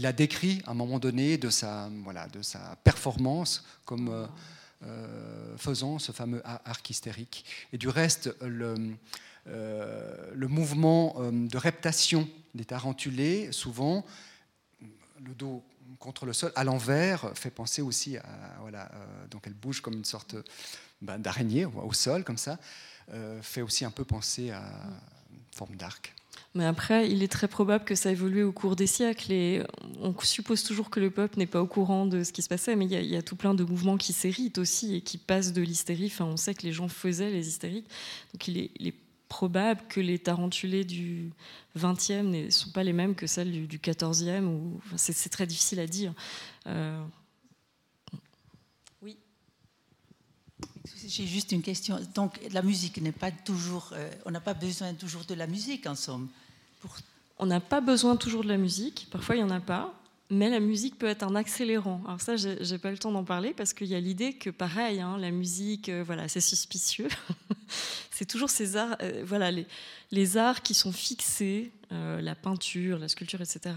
a décrit à un moment donné de sa, voilà, de sa performance comme faisant ce fameux arc hystérique. Et du reste, le, le mouvement de reptation des tarentulés, souvent, le dos contre le sol, à l'envers, fait penser aussi à... Voilà, donc elle bouge comme une sorte ben, d'araignée au sol, comme ça, euh, fait aussi un peu penser à une forme d'arc. Mais après, il est très probable que ça a évolué au cours des siècles et on suppose toujours que le peuple n'est pas au courant de ce qui se passait, mais il y, a, tout plein de mouvements qui s'héritent aussi et qui passent de l'hystérie. Enfin, on sait que les gens faisaient les hystériques, donc il est, probable que les tarentulés du 20e ne sont pas les mêmes que celles du, 14e. Ou, c'est, très difficile à dire. Euh, J'ai juste une question. Donc, la musique n'est pas toujours. Euh, on n'a pas besoin toujours de la musique, en somme. On n'a pas besoin toujours de la musique. Parfois, il n'y en a pas. Mais la musique peut être un accélérant. Alors ça, j'ai pas le temps d'en parler parce qu'il y a l'idée que, pareil, hein, la musique, euh, voilà, c'est suspicieux. <laughs> c'est toujours ces arts, euh, voilà, les, les, arts qui sont fixés, la peinture, la sculpture, etc.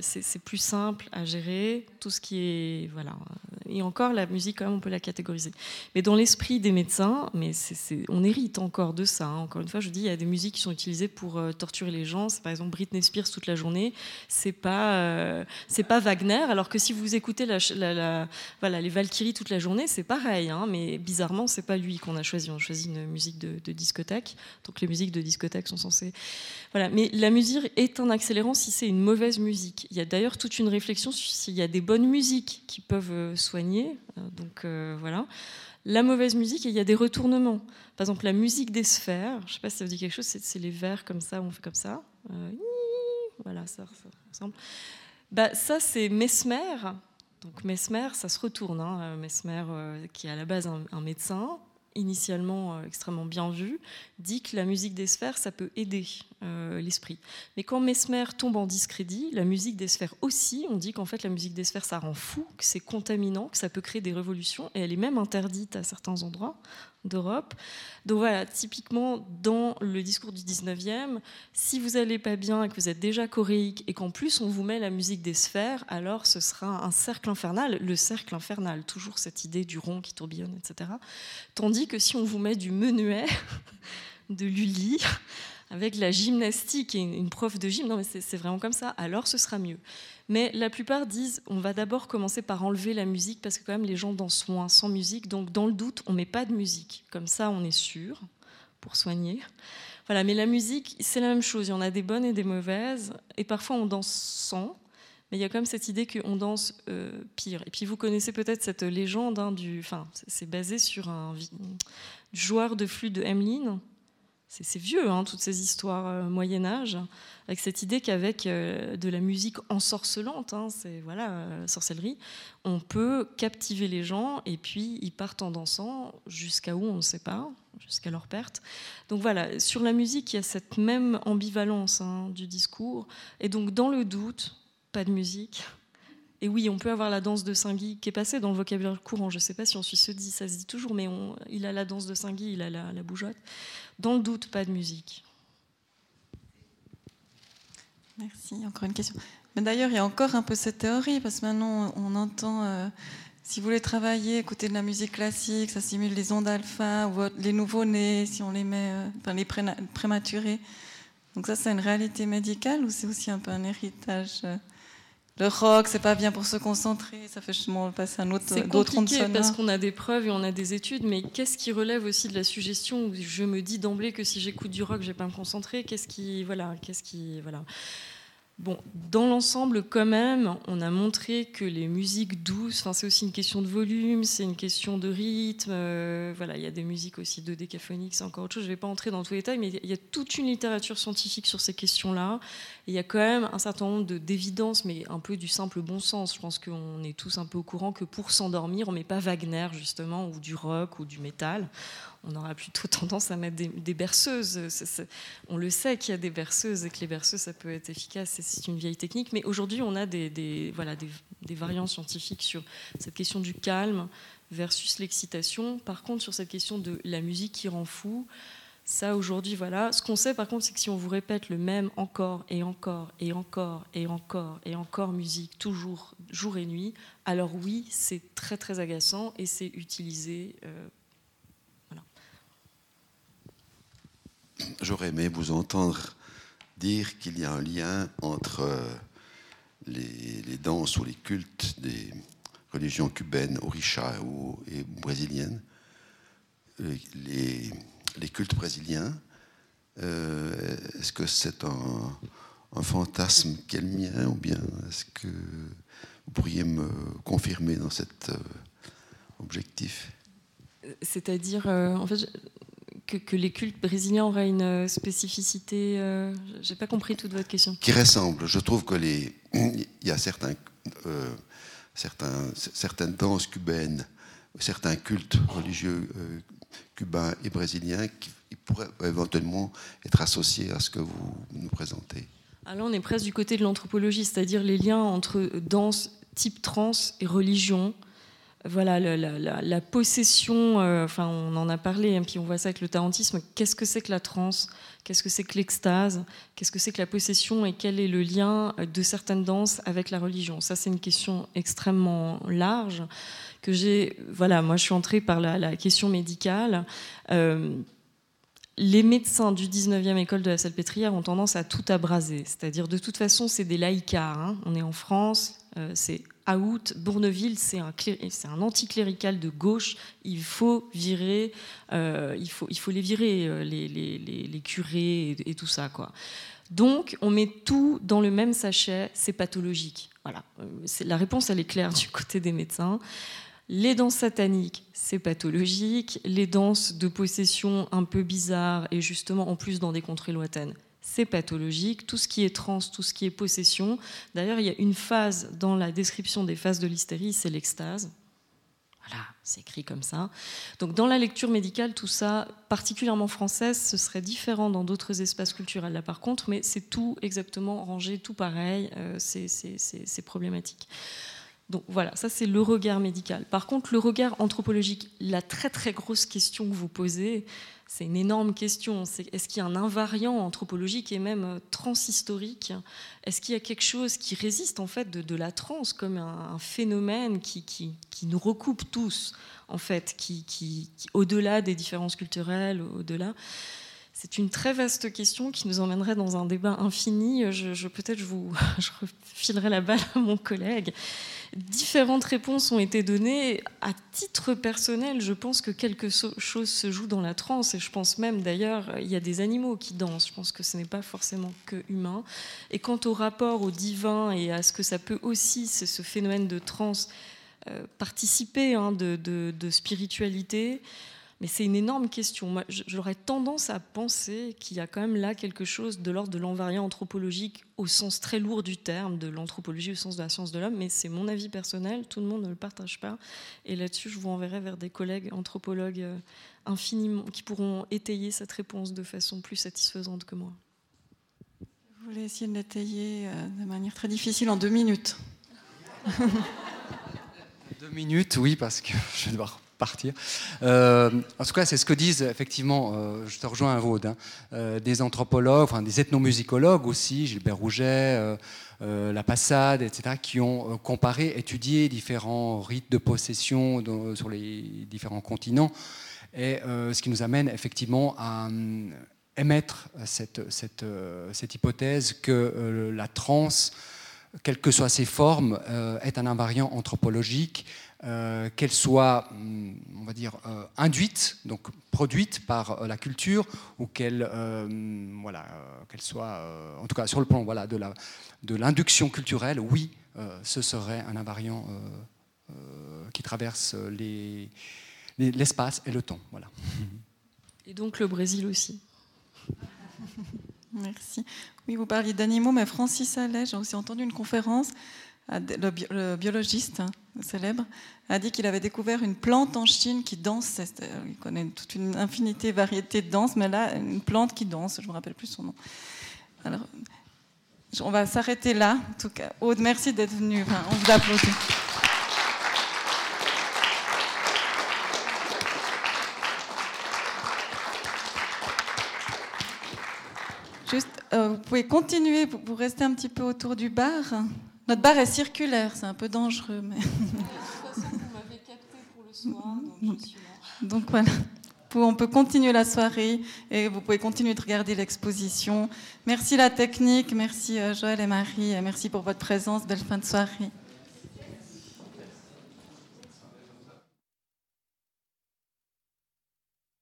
c'est plus simple à gérer. Tout ce qui est, voilà, et encore, la musique, quand même, on peut la catégoriser. Mais dans l'esprit des médecins, mais on hérite encore de ça. Hein. Encore une fois, je dis, il y a des musiques qui sont utilisées pour euh, torturer les gens. C'est par exemple Britney Spears toute la journée. C'est pas, euh, pas Wagner. Alors que si vous écoutez la, les Valkyries toute la journée, c'est pareil. Hein. mais bizarrement, c'est pas lui qu'on a choisi. On a choisi une musique de, de discothèque. Donc les musiques de discothèque sont censées. Voilà. Mais la musique est un accélérant si c'est une mauvaise musique. Il y a d'ailleurs toute une réflexion sur s'il y a des bonnes musiques qui peuvent euh, soigner. Euh, donc euh, voilà. La mauvaise musique, il y a des retournements. Par exemple, la musique des sphères, je ne sais pas si ça vous dit quelque chose, c'est les vers comme ça, on fait comme ça. Voilà, ça, ressemble. Bah, ça, c'est Mesmer. Donc Mesmer, ça se retourne. Hein. Mesmer, qui est à la base un médecin, initialement euh, extrêmement bien vu, dit que la musique des sphères, ça peut aider euh, l'esprit. Mais quand Mesmer tombe en discrédit, la musique des sphères aussi, on dit qu'en fait la musique des sphères, ça rend fou, que c'est contaminant, que ça peut créer des révolutions, et elle est même interdite à certains endroits d'Europe. Donc voilà, typiquement dans le discours du 19e, si vous n'allez pas bien et que vous êtes déjà choréique et qu'en plus on vous met la musique des sphères, alors ce sera un cercle infernal, le cercle infernal, toujours cette idée du rond qui tourbillonne, etc. Tandis que si on vous met du menuet, <laughs> de Lully, avec la gymnastique et une prof de gym, non mais c'est vraiment comme ça, alors ce sera mieux. Mais la plupart disent on va d'abord commencer par enlever la musique parce que quand même les gens dansent moins sans musique. Donc dans le doute, on met pas de musique. Comme ça, on est sûr pour soigner. Voilà, mais la musique, c'est la même chose. Il y en a des bonnes et des mauvaises. Et parfois, on danse sans. Mais il y a quand même cette idée qu'on danse euh, pire. Et puis vous connaissez peut-être cette légende hein, du. Enfin, c'est basé sur un joueur de flûte de Hamelin c'est vieux, hein, toutes ces histoires euh, Moyen Âge, avec cette idée qu'avec euh, de la musique ensorcelante, hein, c'est voilà, euh, sorcellerie, on peut captiver les gens et puis ils partent en dansant jusqu'à où on ne sait pas, jusqu'à leur perte. Donc voilà, sur la musique, il y a cette même ambivalence hein, du discours. Et donc dans le doute, pas de musique. Et oui, on peut avoir la danse de Saint-Guy qui est passée dans le vocabulaire courant. Je ne sais pas si on se dit, ça se dit toujours, mais on, il a la danse de Saint-Guy, il a la, bougeotte. Dans le doute, pas de musique. Merci. Encore une question. Mais d'ailleurs, il y a encore un peu cette théorie, parce que maintenant, on entend, euh, si vous voulez travailler, écouter de la musique classique, ça simule les ondes alpha, ou les nouveaux-nés, si on les met, euh, enfin les prématurés. Donc ça, c'est une réalité médicale ou c'est aussi un peu un héritage euh, le rock, c'est pas bien pour se concentrer, ça fait justement passer un autre C'est compliqué parce qu'on a des preuves et on a des études, mais qu'est-ce qui relève aussi de la suggestion où je me dis d'emblée que si j'écoute du rock, je vais pas me concentrer Qu'est-ce qui, voilà, qu'est-ce qui, voilà. Bon, dans l'ensemble, quand même, on a montré que les musiques douces, c'est aussi une question de volume, c'est une question de rythme. Euh, voilà, il y a des musiques aussi de décaphoniques, c'est encore autre chose. Je ne vais pas entrer dans tous les détails, mais il y a toute une littérature scientifique sur ces questions-là. Il y a quand même un certain nombre d'évidences, mais un peu du simple bon sens. Je pense qu'on est tous un peu au courant que pour s'endormir, on ne met pas Wagner, justement, ou du rock, ou du métal on aura plutôt <laughs> tendance à mettre des, berceuses. on le sait qu'il y a des berceuses et que les berceuses, ça peut être efficace, c'est une vieille technique. Mais aujourd'hui, on a des, voilà, des, variants scientifiques sur cette question du calme versus l'excitation. Par contre, sur cette question de la musique qui rend fou, ça aujourd'hui, voilà. Ce qu'on sait par contre, c'est que si on vous répète le même encore et encore et encore et encore et encore musique, toujours, jour et nuit, alors oui, c'est très très agaçant et c'est utilisé. Euh, j'aurais aimé vous entendre dire qu'il y a un lien entre euh, les, danses ou les cultes des religions cubaines, orisha ou, et brésiliennes, euh, les, les cultes brésiliens. Euh, est-ce que c'est un, un, fantasme qui est le mien ou bien est-ce que vous pourriez me confirmer dans cet objectif? C'est-à-dire, en fait, que, les cultes brésiliens auraient une euh, spécificité euh, J'ai pas compris toute votre question. Qui ressemble. Je trouve que les, il y a certains, euh, certains, certaines danses cubaines, certains cultes religieux cubains et brésiliens qui pourraient éventuellement être associés à ce que vous nous présentez. Alors on est presque du côté de l'anthropologie, c'est-à-dire les liens entre danse type trans et religion. Voilà, la, possession, euh, enfin on en a parlé, et hein, puis on voit ça avec le tarantisme, qu'est-ce que c'est que la transe, qu'est-ce que c'est que l'extase, qu'est-ce que c'est que la possession et quel est le lien de certaines danses avec la religion? Ça c'est une question extrêmement large que j'ai, voilà, moi je suis entrée par la, question médicale. Euh, les médecins du 19e école de la Salpêtrière ont tendance à tout abraser. C'est-à-dire, de toute façon, c'est des laïcars. Hein. On est en France, euh, c'est out. Bourneville, c'est un, anticlérical de gauche. Il faut virer, euh, il, faut, il faut les virer, euh, les, les, les, curés et, tout ça. Quoi. Donc, on met tout dans le même sachet, c'est pathologique. Voilà. La réponse, elle est claire du côté des médecins. Les danses sataniques, c'est pathologique. Les danses de possession un peu bizarres et justement en plus dans des contrées lointaines, c'est pathologique. Tout ce qui est trans, tout ce qui est possession. D'ailleurs, il y a une phase dans la description des phases de l'hystérie, c'est l'extase. Voilà, c'est écrit comme ça. Donc dans la lecture médicale, tout ça, particulièrement française, ce serait différent dans d'autres espaces culturels là par contre, mais c'est tout exactement rangé, tout pareil, euh, c'est problématique. Donc voilà, ça c'est le regard médical. Par contre, le regard anthropologique, la très très grosse question que vous posez, c'est une énorme question. C'est est-ce qu'il y a un invariant anthropologique et même euh, transhistorique? Est-ce qu'il y a quelque chose qui résiste en fait de, la trans comme un, phénomène qui, qui, nous recoupe tous en fait, qui, qui au-delà des différences culturelles, au-delà? C'est une très vaste question qui nous emmènerait dans un débat infini. Je, peut-être je vous <laughs> je refilerai la balle à mon collègue. Différentes réponses ont été données. À titre personnel, je pense que quelque chose se joue dans la transe, et je pense même d'ailleurs, il y a des animaux qui dansent. Je pense que ce n'est pas forcément que humain. Et quant au rapport au divin et à ce que ça peut aussi, ce phénomène de transe, euh, participer hein, de, de, spiritualité, Mais c'est une énorme question. j'aurais tendance à penser qu'il y a quand même là quelque chose de l'ordre de l'envariant anthropologique au sens très lourd du terme, de l'anthropologie au sens de la science de l'homme, mais c'est mon avis personnel, tout le monde ne le partage pas. Et là-dessus, je vous enverrai vers des collègues anthropologues euh, infiniment, qui pourront étayer cette réponse de façon plus satisfaisante que moi. Vous voulez essayer de l'étayer euh, de manière très difficile en deux minutes <laughs> Deux minutes, oui, parce que je vais devoir Euh, en tout cas, c'est ce que disent effectivement, euh, je te rejoins, Vaud, hein, euh, des anthropologues, enfin, des ethnomusicologues aussi, Gilbert Rouget, La Passade, etc., qui ont comparé, étudié différents rites de possession sur les différents continents, et ce qui nous amène effectivement à émettre cette hypothèse que la transe, quelles que soient ses formes, est un invariant anthropologique euh, qu'elle soit, hum, on va dire, euh, induite, donc produite par euh, la culture, ou qu'elle voilà, qu'elle soit, en tout cas sur le plan voilà, de l'induction de culturelle, oui, ce serait un invariant qui traverse l'espace et le temps. Voilà. <laughs> Et donc le Brésil aussi. <laughs> Merci. Oui, vous parliez d'animaux, mais Francis Allais, j'ai aussi entendu une conférence le, biologiste hein, célèbre, a dit qu'il avait découvert une plante en Chine qui danse. Il connaît toute une infinité, variété de danse, mais là, une plante qui danse, je ne me rappelle plus son nom. Alors, on va s'arrêter là. En tout cas, Aude, merci d'être venu. on vous applaudit. Juste, euh, vous pouvez continuer, vous restez un petit peu autour du bar. Notre bar est circulaire, c'est un peu dangereux. Mais... donc voilà. On peut continuer la soirée et vous pouvez continuer de regarder l'exposition. Merci la technique, merci euh, Joël et Marie, et merci pour votre présence. Belle fin de soirée.